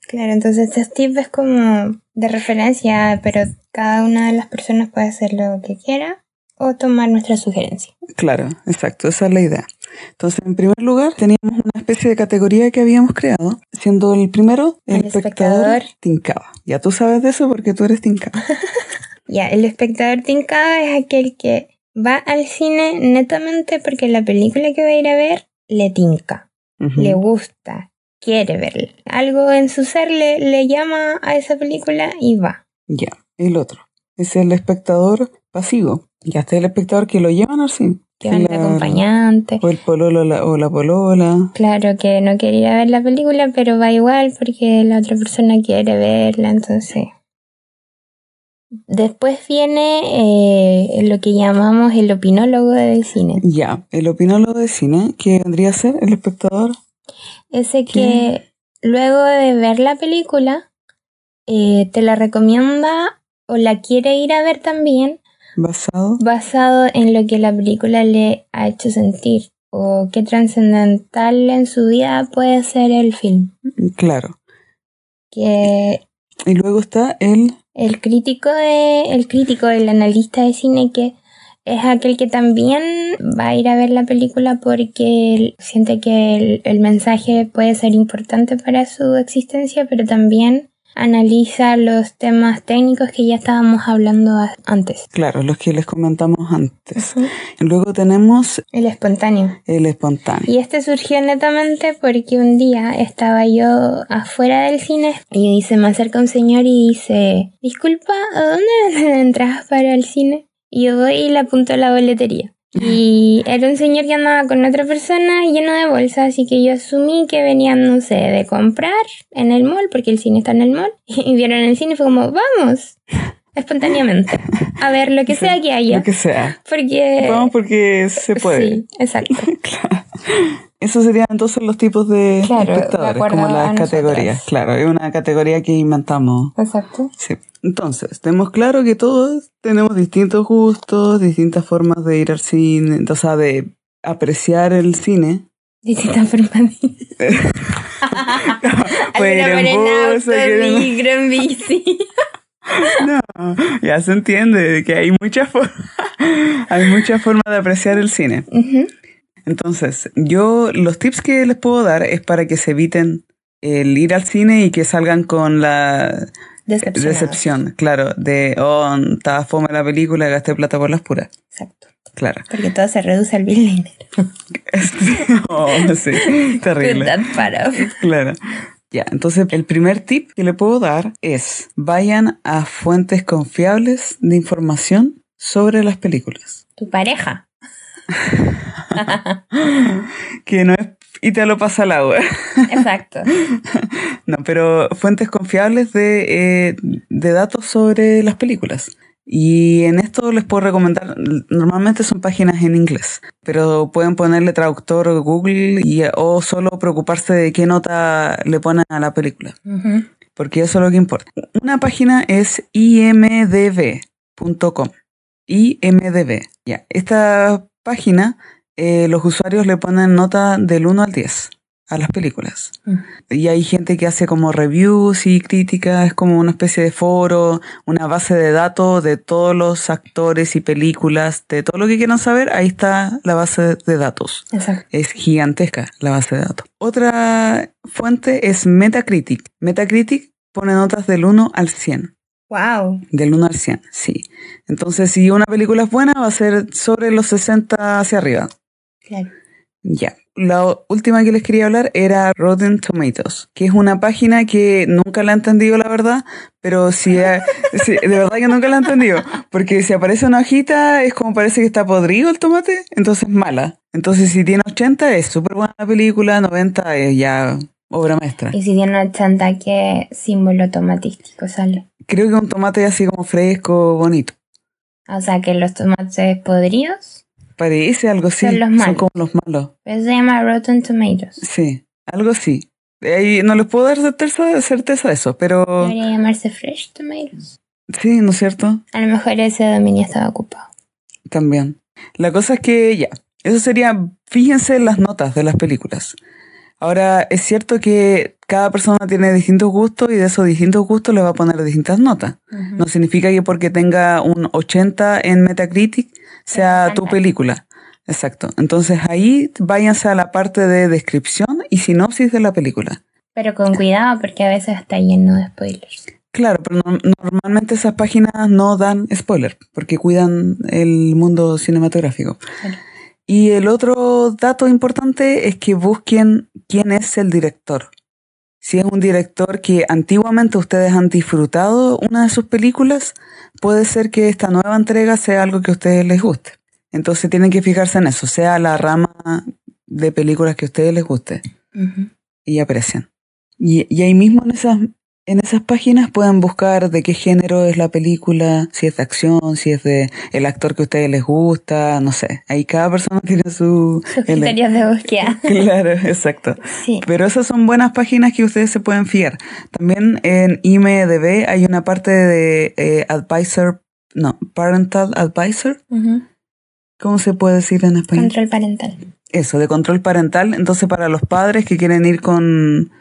Claro, entonces estos tips es como de referencia, pero cada una de las personas puede hacer lo que quiera o tomar nuestra sugerencia. Claro, exacto, esa es la idea. Entonces, en primer lugar, teníamos una especie de categoría que habíamos creado, siendo el primero el, El espectador, espectador. tincaba. Ya tú sabes de eso porque tú eres tincaba. Ya, el espectador tincado es aquel que va al cine netamente porque la película que va a ir a ver le tinca, le gusta, quiere verla. Algo en su ser le, le llama a esa película y va. Ya, el otro es el espectador pasivo. Ya está el espectador que lo llevan al cine. Que van de Claro. acompañante. O el pololo la- o la polola. Claro que no quiere ir a ver la película, pero va igual porque la otra persona quiere verla, entonces. Después viene eh, lo que llamamos el opinólogo del cine. Ya, el opinólogo de cine, que vendría a ser el espectador. Ese que luego de ver la película eh, te la recomienda o la quiere ir a ver también Basado. basado en lo que la película le ha hecho sentir o qué trascendental en su vida puede ser el film. Claro. Que Y luego está el. El crítico de, el crítico, el analista de cine que es aquel que también va a ir a ver la película porque siente que el, el mensaje puede ser importante para su existencia, pero también analiza los temas técnicos que ya estábamos hablando antes. Claro, los que les comentamos antes. Luego tenemos El espontáneo. el espontáneo. Y este surgió netamente porque un día estaba yo afuera del cine y se me acerca un señor y dice, disculpa, ¿a dónde venden entradas para el cine? Y yo voy y le apunto a la boletería. Y era un señor que andaba con otra persona lleno de bolsas, así que yo asumí que venían, no sé, de comprar en el mall, porque el cine está en el mall, y vieron el cine y fue como, vamos, espontáneamente, a ver lo que sea que haya. Lo que sea. Porque... Vamos porque se puede. Sí, exacto. Claro. Esos serían entonces los tipos de Claro, espectadores, como las nosotras. categorías. Claro, es una categoría que inventamos. Exacto. Sí. Entonces, tenemos claro que todos tenemos distintos gustos, distintas formas de ir al cine, o sea, de apreciar el cine. Distintas formas de... Ir en micro, bici. No, ya se entiende que hay muchas formas, hay muchas formas de apreciar el cine. Entonces, yo los tips que les puedo dar es para que se eviten el ir al cine y que salgan con la decepción, claro, de, oh, estaba fome la película, gasté plata por las puras. Exacto. Claro. Porque todo se reduce al bill dinero. oh, sí, terrible. off. Claro. Ya, entonces el primer tip que le puedo dar es vayan a fuentes confiables de información sobre las películas. Tu pareja. Que no es y te lo pasa al agua. Exacto. No, pero fuentes confiables de, eh, de datos sobre las películas. Y en esto les puedo recomendar, normalmente son páginas en inglés, pero pueden ponerle traductor Google y, o solo preocuparse de qué nota le ponen a la película, porque eso es lo que importa. Una página es imdb.com. IMDB. Ya, esta página eh, los usuarios le ponen nota del 1 al 10 a las películas. Mm. Y hay gente que hace como reviews y críticas, es como una especie de foro, una base de datos de todos los actores y películas, de todo lo que quieran saber, ahí está la base de datos. Exacto. Es gigantesca la base de datos. Otra fuente es Metacritic. Metacritic pone notas del 1 al 100. Wow. Del 1 al 100, sí. Entonces, si una película es buena, va a ser sobre los 60 hacia arriba. Claro. Ya. La última que les quería hablar era Rotten Tomatoes, que es una página que nunca la he entendido, la verdad, pero si, de verdad que nunca la he entendido, porque si aparece una hojita es como parece que está podrido el tomate, entonces es mala. Entonces si tiene 80 es súper buena la película, 90 es ya obra maestra. Y si tiene 80, ¿qué símbolo tomatístico sale? Creo que un tomate así como fresco, bonito. O sea, que los tomates podridos, Parece algo así, Son los son malos. como los malos. eso se llama Rotten Tomatoes. Sí, algo así. Ahí no les puedo dar certeza, certeza de eso, pero Debería llamarse Fresh Tomatoes. sí, ¿no es cierto? A lo mejor ese dominio estaba ocupado. También. La cosa es que ya, eso sería, fíjense en las notas de las películas. Ahora, es cierto que cada persona tiene distintos gustos y de esos distintos gustos le va a poner distintas notas. No significa que porque tenga un 80 en Metacritic sea tu película. Exacto. Entonces ahí váyanse a la parte de descripción y sinopsis de la película. Pero con cuidado porque a veces está lleno de spoilers. Claro, pero no- normalmente esas páginas no dan spoiler porque cuidan el mundo cinematográfico. Claro. Y el otro dato importante es que busquen quién es el director. Si es un director que antiguamente ustedes han disfrutado una de sus películas, puede ser que esta nueva entrega sea algo que a ustedes les guste. Entonces tienen que fijarse en eso, sea la rama de películas que a ustedes les guste y aprecian. Y, y ahí mismo en esas, en esas páginas pueden buscar de qué género es la película, si es de acción, si es de el actor que a ustedes les gusta, no sé. Ahí cada persona tiene su... Sus criterios de búsqueda. Claro, exacto. Sí. Pero esas son buenas páginas que ustedes se pueden fiar. También en IMDB hay una parte de eh, advisor, no, parental advisor. ¿Cómo se puede decir en español? Control parental. Eso, de control parental. Entonces, para los padres que quieren ir con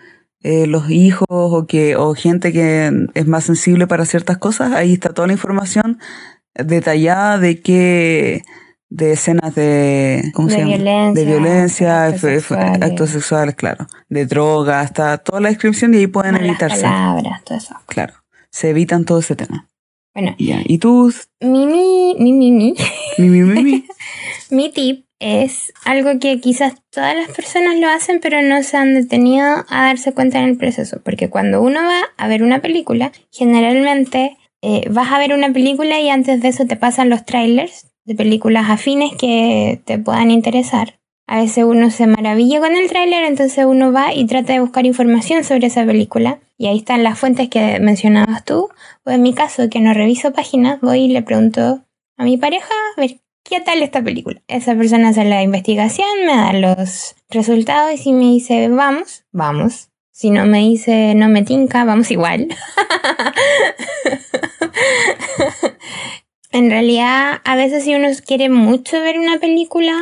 eh, los hijos o, que, o gente que es más sensible para ciertas cosas, ahí está toda la información detallada de qué de escenas de, de. Violencia, eh, actos, sexuales. claro, de drogas, está toda la descripción y ahí pueden Malas evitarse. Palabras, todo eso. Claro, se evitan todo ese tema. Bueno. ¿Y tú? Mi, mi, mi, mi. Mi, mi, mi, mi. mi tip es algo que quizás todas las personas lo hacen, pero no se han detenido a darse cuenta en el proceso. Porque cuando uno va a ver una película, generalmente eh, vas a ver una película y antes de eso te pasan los trailers de películas afines que te puedan interesar. A veces uno se maravilla con el tráiler, entonces uno va y trata de buscar información sobre esa película. Y ahí están las fuentes que mencionabas tú. O en mi caso, que no reviso páginas, voy y le pregunto a mi pareja, a ver, ¿qué tal esta película? Esa persona hace la investigación, me da los resultados y me dice, vamos, vamos. Si no me dice, no me tinca, vamos igual. en realidad, a veces si uno quiere mucho ver una película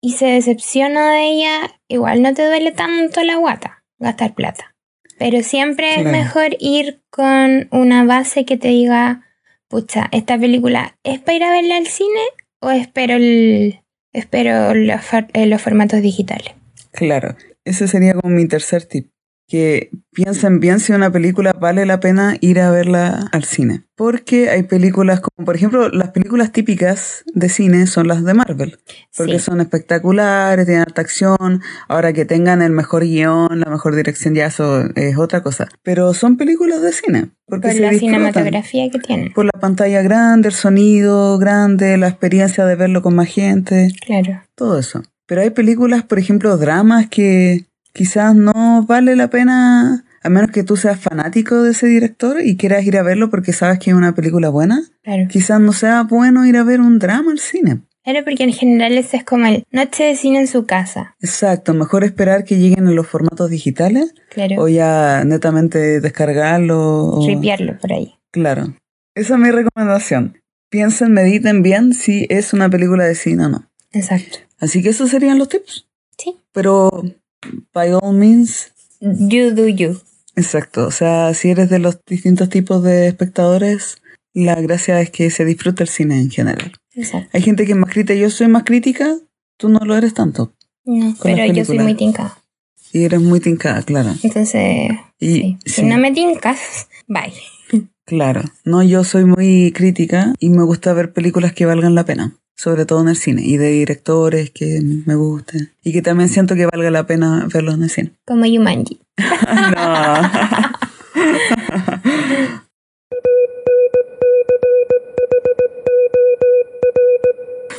y se decepciona de ella, igual no te duele tanto la guata gastar plata. Pero siempre es mejor ir con una base que te diga, pucha, esta película es para ir a verla al cine o espero el, espero los, eh, los formatos digitales. Claro, ese sería como mi tercer tip que piensen bien si una película vale la pena ir a verla al cine. Porque hay películas como, por ejemplo, las películas típicas de cine son las de Marvel. Porque son espectaculares, tienen alta acción. Ahora que tengan el mejor guion, la mejor dirección, ya eso es otra cosa. Pero son películas de cine. Porque por la cinematografía que tienen. Por la pantalla grande, el sonido grande, la experiencia de verlo con más gente. Claro. Todo eso. Pero hay películas, por ejemplo, dramas que quizás no vale la pena, a menos que tú seas fanático de ese director y quieras ir a verlo porque sabes que es una película buena. Claro. Quizás no sea bueno ir a ver un drama al cine. Claro, porque en general ese es como el noche de cine en su casa. Exacto, mejor esperar que lleguen en los formatos digitales. Claro. O ya netamente descargarlo. O... Ripiarlo por ahí. Claro. Esa es mi recomendación. Piensen, mediten bien si es una película de cine o no. Exacto. Así que esos serían los tips. Sí. Pero by all means. You do you. Exacto, o sea, si eres de los distintos tipos de espectadores, la gracia es que se disfrute el cine en general. Exacto. Hay gente que es más crítica, yo soy más crítica, tú no lo eres tanto. No, pero yo soy muy tincada. Y eres muy tincada, claro. Entonces, y, si no me tincas, bye. Claro, no, yo soy muy crítica y me gusta ver películas que valgan la pena sobre todo en el cine, y de directores que me gusten, y que también siento que valga la pena verlos en el cine. Como Yumanji. no.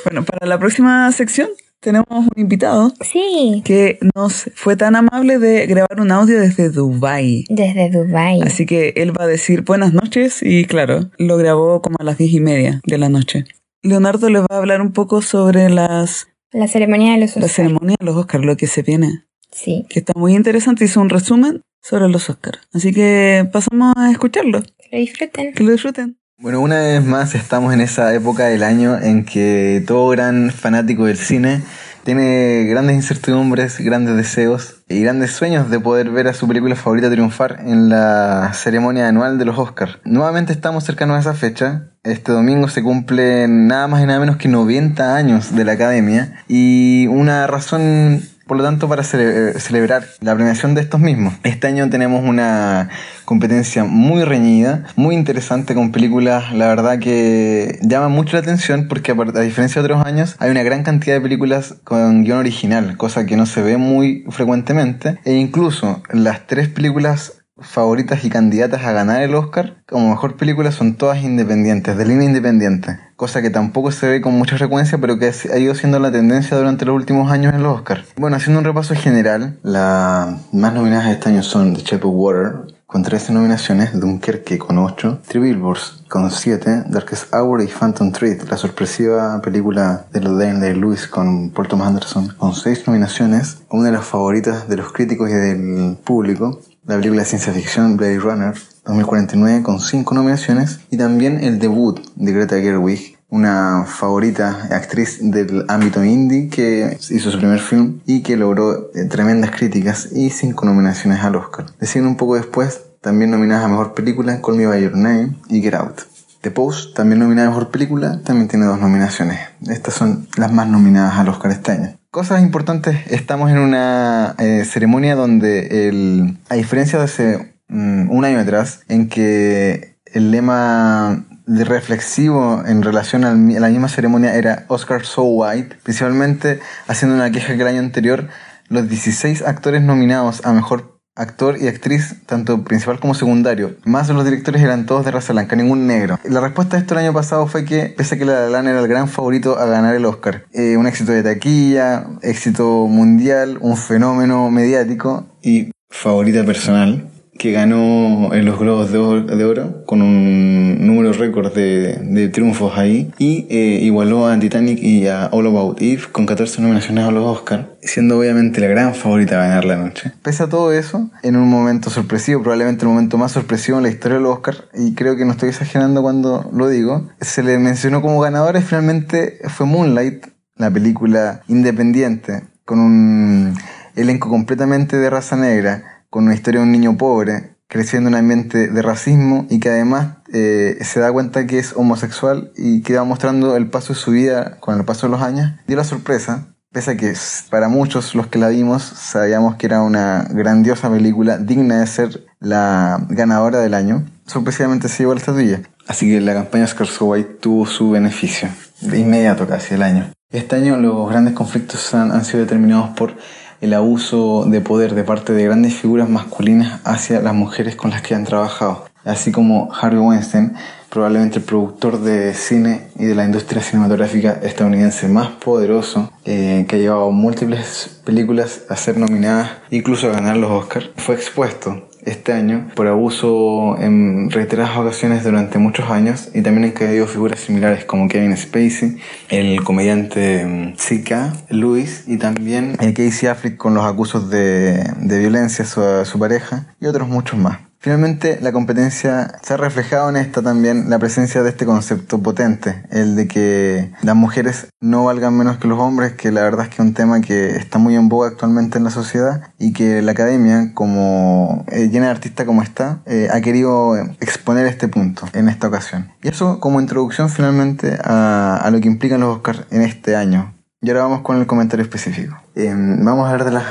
bueno, para la próxima sección tenemos un invitado. Sí. Que nos fue tan amable de grabar un audio desde Dubai. Desde Dubai. Así que él va a decir buenas noches y claro, lo grabó como a las diez y media de la noche. Leonardo les va a hablar un poco sobre las... La ceremonia de los Oscars. La ceremonia de los Oscars, lo que se viene. Sí. Que está muy interesante, hizo un resumen sobre los Oscars. Así que pasamos a escucharlo. Que lo disfruten. Que lo disfruten. Bueno, una vez más estamos en esa época del año en que todo gran fanático del cine tiene grandes incertidumbres, grandes deseos y grandes sueños de poder ver a su película favorita triunfar en la ceremonia anual de los Oscars. Nuevamente estamos cercanos a esa fecha. Este domingo se cumplen nada más y nada menos que 90 años de la Academia y una razón por lo tanto, para eh, celebrar la premiación de estos mismos, este año tenemos una competencia muy reñida, muy interesante con películas, la verdad que llaman mucho la atención porque a diferencia de otros años hay una gran cantidad de películas con guion original, cosa que no se ve muy frecuentemente, e incluso las tres películas favoritas y candidatas a ganar el Oscar como mejor película son todas independientes, de línea independiente, cosa que tampoco se ve con mucha frecuencia, pero que ha ido siendo la tendencia durante los últimos años en los Oscars. Bueno, haciendo un repaso general, las más nominadas de este año son The Shape of Water, con 13 nominaciones, Dunkerque con 8, Three Billboards con 7, Darkest Hour y Phantom Thread, la sorpresiva película de los Daniel Lewis con Paul Thomas Anderson, con 6 nominaciones, una de las favoritas de los críticos y del público, la película de ciencia ficción Blade Runner 2049 con 5 nominaciones y también el debut de Greta Gerwig, una favorita actriz del ámbito indie que hizo su primer film y que logró eh, tremendas críticas y 5 nominaciones al Oscar. Deciden un poco después, también nominadas a Mejor Película, Call Me By Your Name y Get Out. The Post, también nominada a Mejor Película, también tiene dos nominaciones. Estas son las más nominadas al Oscar este año. Cosas importantes, estamos en una eh, ceremonia donde, el, a diferencia de hace mm, un año atrás, en que el lema de reflexivo en relación a la misma ceremonia era Oscar So White, principalmente haciendo una queja que el año anterior los 16 actores nominados a Mejor actor y actriz, tanto principal como secundario. Más los directores eran todos de raza blanca, ningún negro. La respuesta de esto el año pasado fue que, pese a que La La era el gran favorito a ganar el Oscar, eh, un éxito de taquilla, éxito mundial, un fenómeno mediático y favorita personal, que ganó en los Globos de Oro, con un número récord de, triunfos ahí y eh, igualó a Titanic y a All About Eve con 14 nominaciones a los Oscars, siendo obviamente la gran favorita a ganar la noche. Pese a todo eso, en un momento sorpresivo, probablemente el momento más sorpresivo en la historia de los Oscars, y creo que no estoy exagerando cuando lo digo, se le mencionó como ganadora y finalmente fue Moonlight, la película independiente, con un elenco completamente de raza negra con una historia de un niño pobre creciendo en un ambiente de racismo y que además eh, se da cuenta que es homosexual y que va mostrando el paso de su vida con el paso de los años, dio la sorpresa, pese a que para muchos los que la vimos sabíamos que era una grandiosa película digna de ser la ganadora del año, sorpresivamente se llevó la estatuilla. Así que la campaña Oscar So tuvo su beneficio, de inmediato casi el año. Este año los grandes conflictos han, han sido determinados por el abuso de poder de parte de grandes figuras masculinas hacia las mujeres con las que han trabajado. Así como Harvey Weinstein, probablemente el productor de cine y de la industria cinematográfica estadounidense más poderoso, eh, que ha llevado múltiples películas a ser nominadas, incluso a ganar los Oscars, fue expuesto este año por abuso en reiteradas ocasiones durante muchos años y también han caído figuras similares como Kevin Spacey, el comediante Zika Lewis y también Casey Affleck con los acusos de, de violencia a su pareja y otros muchos más. Finalmente, la competencia se ha reflejado en esta también la presencia de este concepto potente, el de que las mujeres no valgan menos que los hombres, que la verdad es que es un tema que está muy en boga actualmente en la sociedad y que la academia, como eh, llena de artistas como está, eh, ha querido exponer este punto en esta ocasión. Y eso como introducción finalmente a, lo que implican los Oscars en este año. Y ahora vamos con el comentario específico. Eh, vamos a hablar de las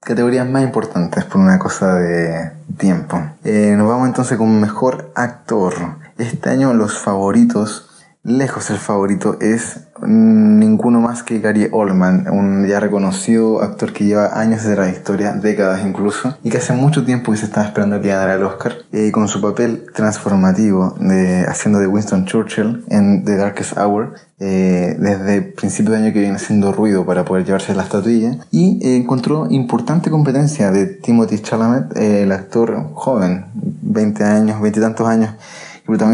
categorías más importantes por una cosa de tiempo. Eh, nos vamos entonces con mejor actor. Este año los favoritos, lejos el favorito es ninguno más que Gary Oldman, un ya reconocido actor que lleva años de trayectoria, décadas incluso, y que hace mucho tiempo que se estaba esperando que ganara el Oscar, eh, con su papel transformativo de haciendo de Winston Churchill en The Darkest Hour, eh, desde principio de año que viene haciendo ruido para poder llevarse la estatuilla, y eh, encontró importante competencia de Timothy Chalamet, el actor joven, 20 años, 20 y tantos años,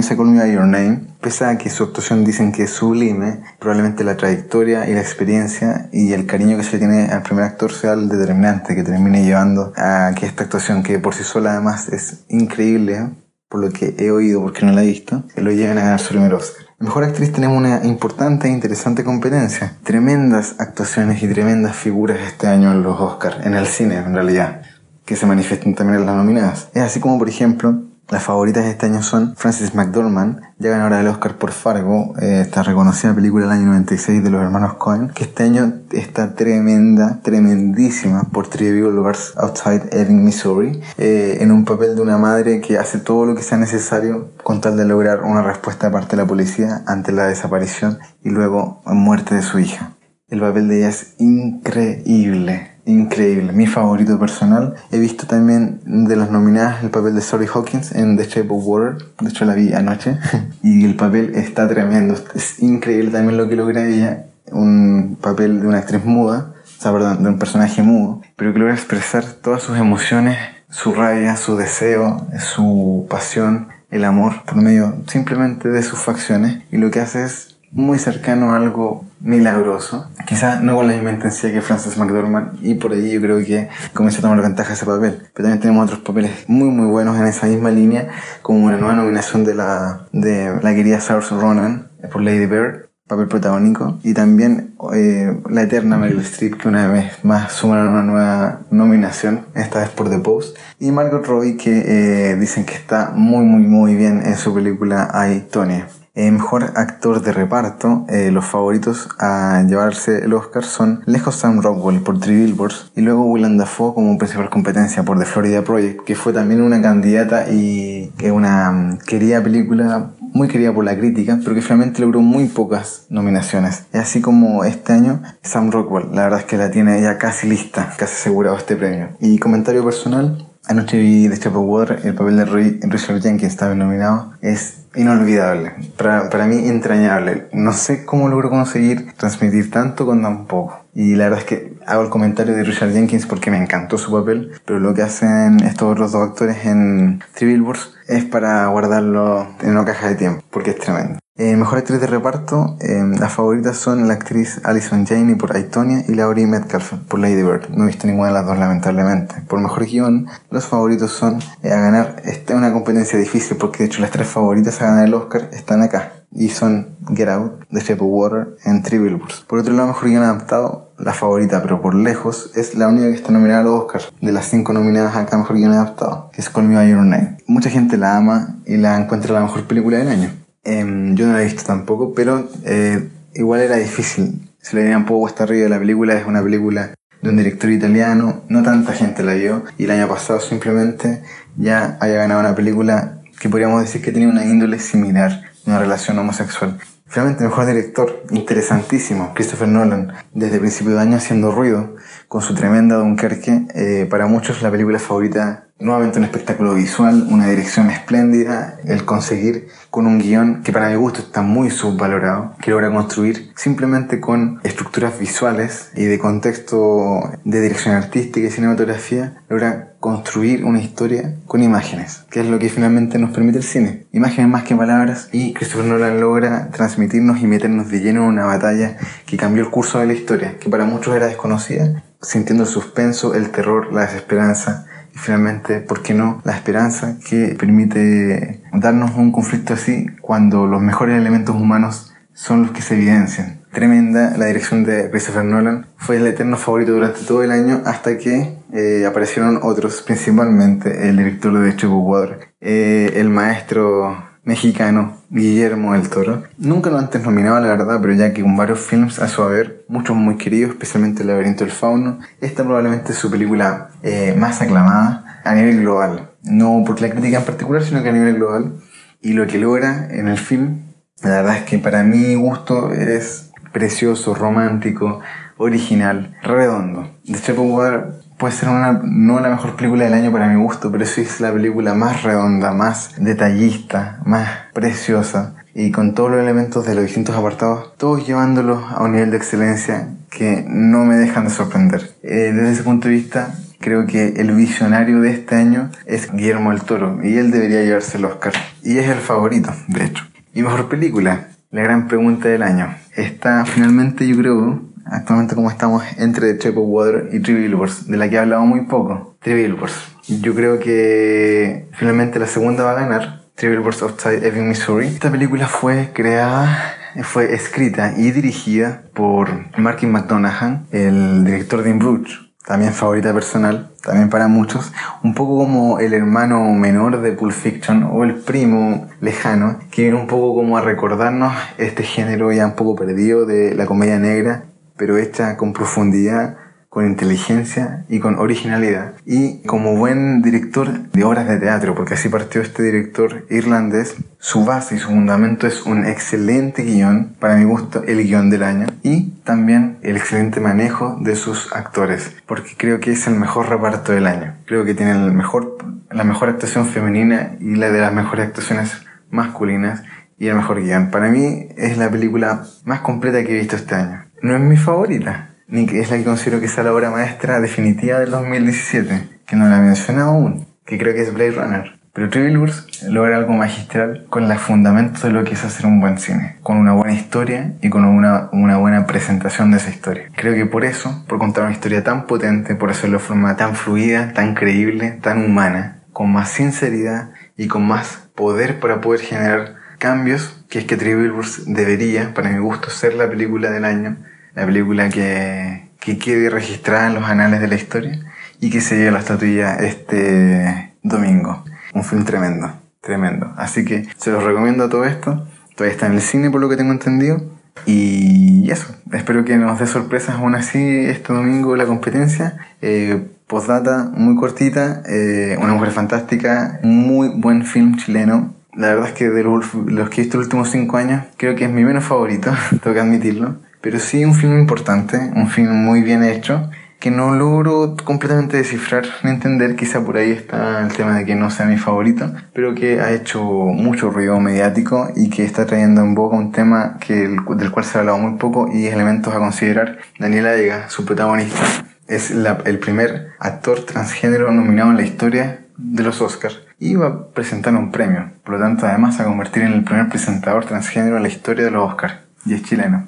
se Call Me Your Name, pese a que su actuación dicen que es sublime, probablemente la trayectoria y la experiencia y el cariño que se tiene al primer actor sea el determinante que termine llevando a que esta actuación, que por sí sola además es increíble, por lo que he oído porque no la he visto, lo lleven a ganar su primer Oscar. Mejor actriz tenemos una importante e interesante competencia. Tremendas actuaciones y tremendas figuras este año en los Oscars, en el cine en realidad, que se manifiestan también en las nominadas. Es así como, por ejemplo, las favoritas de este año son Frances McDormand, ya ganadora del Oscar por Fargo, eh, esta reconocida película del año 96 de los hermanos Cohen, que este año está tremenda, tremendísima por Three Billboards Outside Ebbing, Missouri, eh, en un papel de una madre que hace todo lo que sea necesario con tal de lograr una respuesta de parte de la policía ante la desaparición y luego muerte de su hija. El papel de ella es increíble increíble, mi favorito personal. He visto también de las nominadas el papel de Sorry Hawkins en The Shape of Water, de hecho la vi anoche, y el papel está tremendo, es increíble también lo que logra ella, un papel de una actriz muda, o sea, perdón, de un personaje mudo, pero que logra expresar todas sus emociones, su rabia, su deseo, su pasión, el amor, por medio simplemente de sus facciones, y lo que hace es muy cercano a algo milagroso. Quizás no con la misma intensidad que Frances McDormand y por ahí yo creo que comenzó a tomar ventaja ese papel. Pero también tenemos otros papeles muy muy buenos en esa misma línea, como una nueva nominación de la, de la querida Saoirse Ronan por Lady Bird, papel protagónico, y también eh, la eterna Meryl Streep que una vez más suma una nueva nominación, esta vez por The Post, y Margot Robbie que eh, dicen que está muy muy muy bien en su película I, Tony. Eh, mejor actor de reparto, eh, los favoritos a llevarse el Oscar son lejos Sam Rockwell por Three Billboards y luego Willem Dafoe como principal competencia por The Florida Project, que fue también una candidata y que una mm, querida película muy querida por la crítica, pero que finalmente logró muy pocas nominaciones. Y así como este año, Sam Rockwell, la verdad es que la tiene ya casi lista, casi asegurado este premio. Y comentario personal, Anoche vi The Shape of Water, el papel de Roy- Richard Jenkins estaba nominado. Es inolvidable, para, para mí entrañable. No sé cómo logro conseguir transmitir tanto con tan poco. Y la verdad es que hago el comentario de Richard Jenkins porque me encantó su papel, pero lo que hacen estos otros dos actores en Three Billboards es para guardarlo en una caja de tiempo, porque es tremendo. Eh, mejor actriz de reparto, eh, las favoritas son la actriz Alison Janney por Aitonia y Laurie Metcalf por Lady Bird. No he visto ninguna de las dos lamentablemente. Por mejor guion, los favoritos son eh, a ganar. Esta es una competencia difícil porque de hecho las tres favoritas a ganar el Oscar están acá. Y son Get Out, The Shape of Water en Three Billboards. Por otro lado, mejor guion adaptado, la favorita, pero por lejos, es la única que está nominada a los Oscars. De las cinco nominadas acá, mejor guion adaptado, que es Call Me By Your Name. Mucha gente la ama y la encuentra la mejor película del año. Em, yo no la he visto tampoco, pero eh, igual era difícil. Se le veía un poco cuesta arriba la película, es una película de un director italiano, no tanta gente la vio, y el año pasado simplemente ya haya ganado una película que podríamos decir que tenía una índole similar, una relación homosexual. Finalmente, mejor director, interesantísimo, Christopher Nolan, desde principio de año haciendo ruido, con su tremenda Dunkerque, eh, para muchos la película favorita Nuevamente un espectáculo visual, una dirección espléndida, el conseguir con un guion que para mi gusto está muy subvalorado, que logra construir simplemente con estructuras visuales y de contexto de dirección artística y cinematografía, logra construir una historia con imágenes, que es lo que finalmente nos permite el cine. Imágenes más que palabras y Christopher Nolan logra transmitirnos y meternos de lleno en una batalla que cambió el curso de la historia, que para muchos era desconocida, sintiendo el suspenso, el terror, la desesperanza y finalmente, ¿por qué no? La esperanza que permite darnos un conflicto así cuando los mejores elementos humanos son los que se evidencian. Tremenda la dirección de Christopher Nolan. Fue el eterno favorito durante todo el año hasta que eh, aparecieron otros, principalmente el director de Water, eh, el maestro mexicano Guillermo del Toro. Nunca lo antes nominado, la verdad, pero ya que con varios films a su haber, muchos muy queridos, especialmente El laberinto del fauno, esta probablemente es su película eh, más aclamada a nivel global. No por la crítica en particular, sino que a nivel global. Y lo que logra en el film, la verdad es que para mi gusto es precioso, romántico, original, redondo. The Water puede ser una, no la mejor película del año para mi gusto, pero sí es la película más redonda, más detallista, más preciosa y con todos los elementos de los distintos apartados, todos llevándolos a un nivel de excelencia que no me dejan de sorprender. Eh, desde ese punto de vista, creo que el visionario de este año es Guillermo del Toro y él debería llevarse el Oscar. Y es el favorito, de hecho. Y mejor película, la gran pregunta del año. Está finalmente, yo creo, actualmente como estamos entre The of Water y Three Billboards, de la que he hablado muy poco. Three Billboards. Yo creo que finalmente la segunda va a ganar. Three Billboards Outside Ebbing, Missouri. Esta película fue creada, fue escrita y dirigida por Martin McDonaghan, el director de In Bruges, también favorita personal, también para muchos, un poco como el hermano menor de Pulp Fiction o el primo lejano, que viene un poco como a recordarnos este género ya un poco perdido de la comedia negra, pero hecha con profundidad, con inteligencia y con originalidad. Y como buen director de obras de teatro, porque así partió este director irlandés, su base y su fundamento es un excelente guion, para mi gusto el guion del año, y también el excelente manejo de sus actores, porque creo que es el mejor reparto del año. Creo que tiene el mejor, la mejor actuación femenina y la de las mejores actuaciones masculinas y el mejor guion. Para mí es la película más completa que he visto este año. No es mi favorita, ni que es la que considero que es la obra maestra definitiva del 2017, que no la he mencionado aún, que creo que es Blade Runner. Pero Three Billboards logra algo magistral con los fundamentos de lo que es hacer un buen cine, con una buena historia y con una, una buena presentación de esa historia. Creo que por eso, por contar una historia tan potente, por hacerlo de forma tan fluida, tan creíble, tan humana, con más sinceridad y con más poder para poder generar cambios, que es que Three Billboards debería, para mi gusto, ser la película del año, la película que, que quede registrada en los anales de la historia y que se lleve la estatuilla este domingo. Un film tremendo, tremendo. Así que se los recomiendo a todo esto. Todavía está en el cine por lo que tengo entendido. Y eso, espero que nos dé sorpresas aún así este domingo la competencia. Eh, postdata muy cortita, eh, Una mujer fantástica, muy buen film chileno. La verdad es que de los, los que he visto los últimos cinco años, creo que es mi menos favorito, tengo que admitirlo. Pero sí un film importante, un film muy bien hecho que no logro completamente descifrar ni entender. Quizá por ahí está el tema de que no sea mi favorito, pero que ha hecho mucho ruido mediático y que está trayendo en boca un tema que, del cual se ha hablado muy poco y elementos a considerar. Daniela Vega, su protagonista, es el primer actor transgénero nominado en la historia de los Oscars va a presentar un premio. Por lo tanto, además, a convertir en el primer presentador transgénero en la historia de los Oscars. Y es chileno.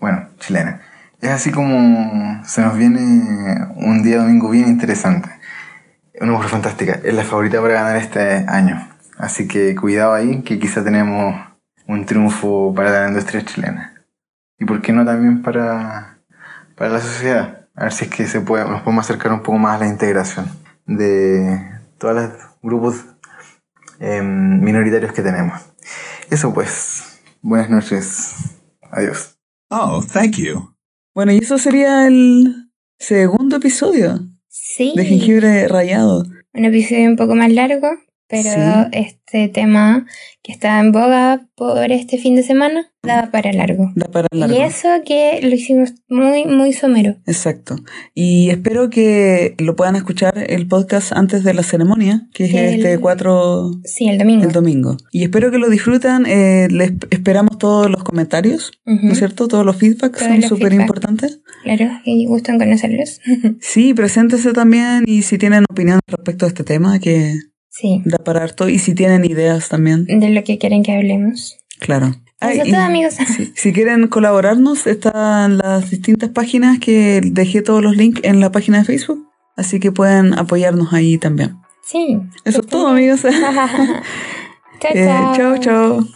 Bueno, chilena. Es así como se nos viene un día domingo bien interesante. Una mujer fantástica. Es la favorita para ganar este año. Así que cuidado ahí, que quizá tenemos un triunfo para la industria chilena. Y por qué no también para, para la sociedad. A ver si es que se puede, nos podemos acercar un poco más a la integración de todos los grupos em, minoritarios que tenemos. Eso pues. Buenas noches. Adiós. Oh, thank you. Bueno, y eso sería el segundo episodio Sí. de Jengibre Rayado. Un episodio un poco más largo, pero Sí. este tema que está en boga por este fin de semana daba para largo. Da para largo. Y eso que lo hicimos muy, muy somero. Exacto. Y espero que lo puedan escuchar el podcast antes de la ceremonia, que es El- este 4 Sí, el domingo. el domingo. Y espero que lo disfrutan. Eh, les esperamos todos los comentarios. ¿no es cierto? Todos los feedbacks Todos son súper importantes. Claro, y gusto en conocerlos. Sí, preséntese también y si tienen opinión respecto a este tema, que sí, da para harto. Y si tienen ideas también, de lo que quieren que hablemos. claro. Eso Ay, todo, amigos. si quieren colaborarnos, están las distintas páginas que dejé todos los links en la página de Facebook. Así que pueden apoyarnos ahí también. Sí. Eso es todo, amigos. chao, Eh, chao, chao.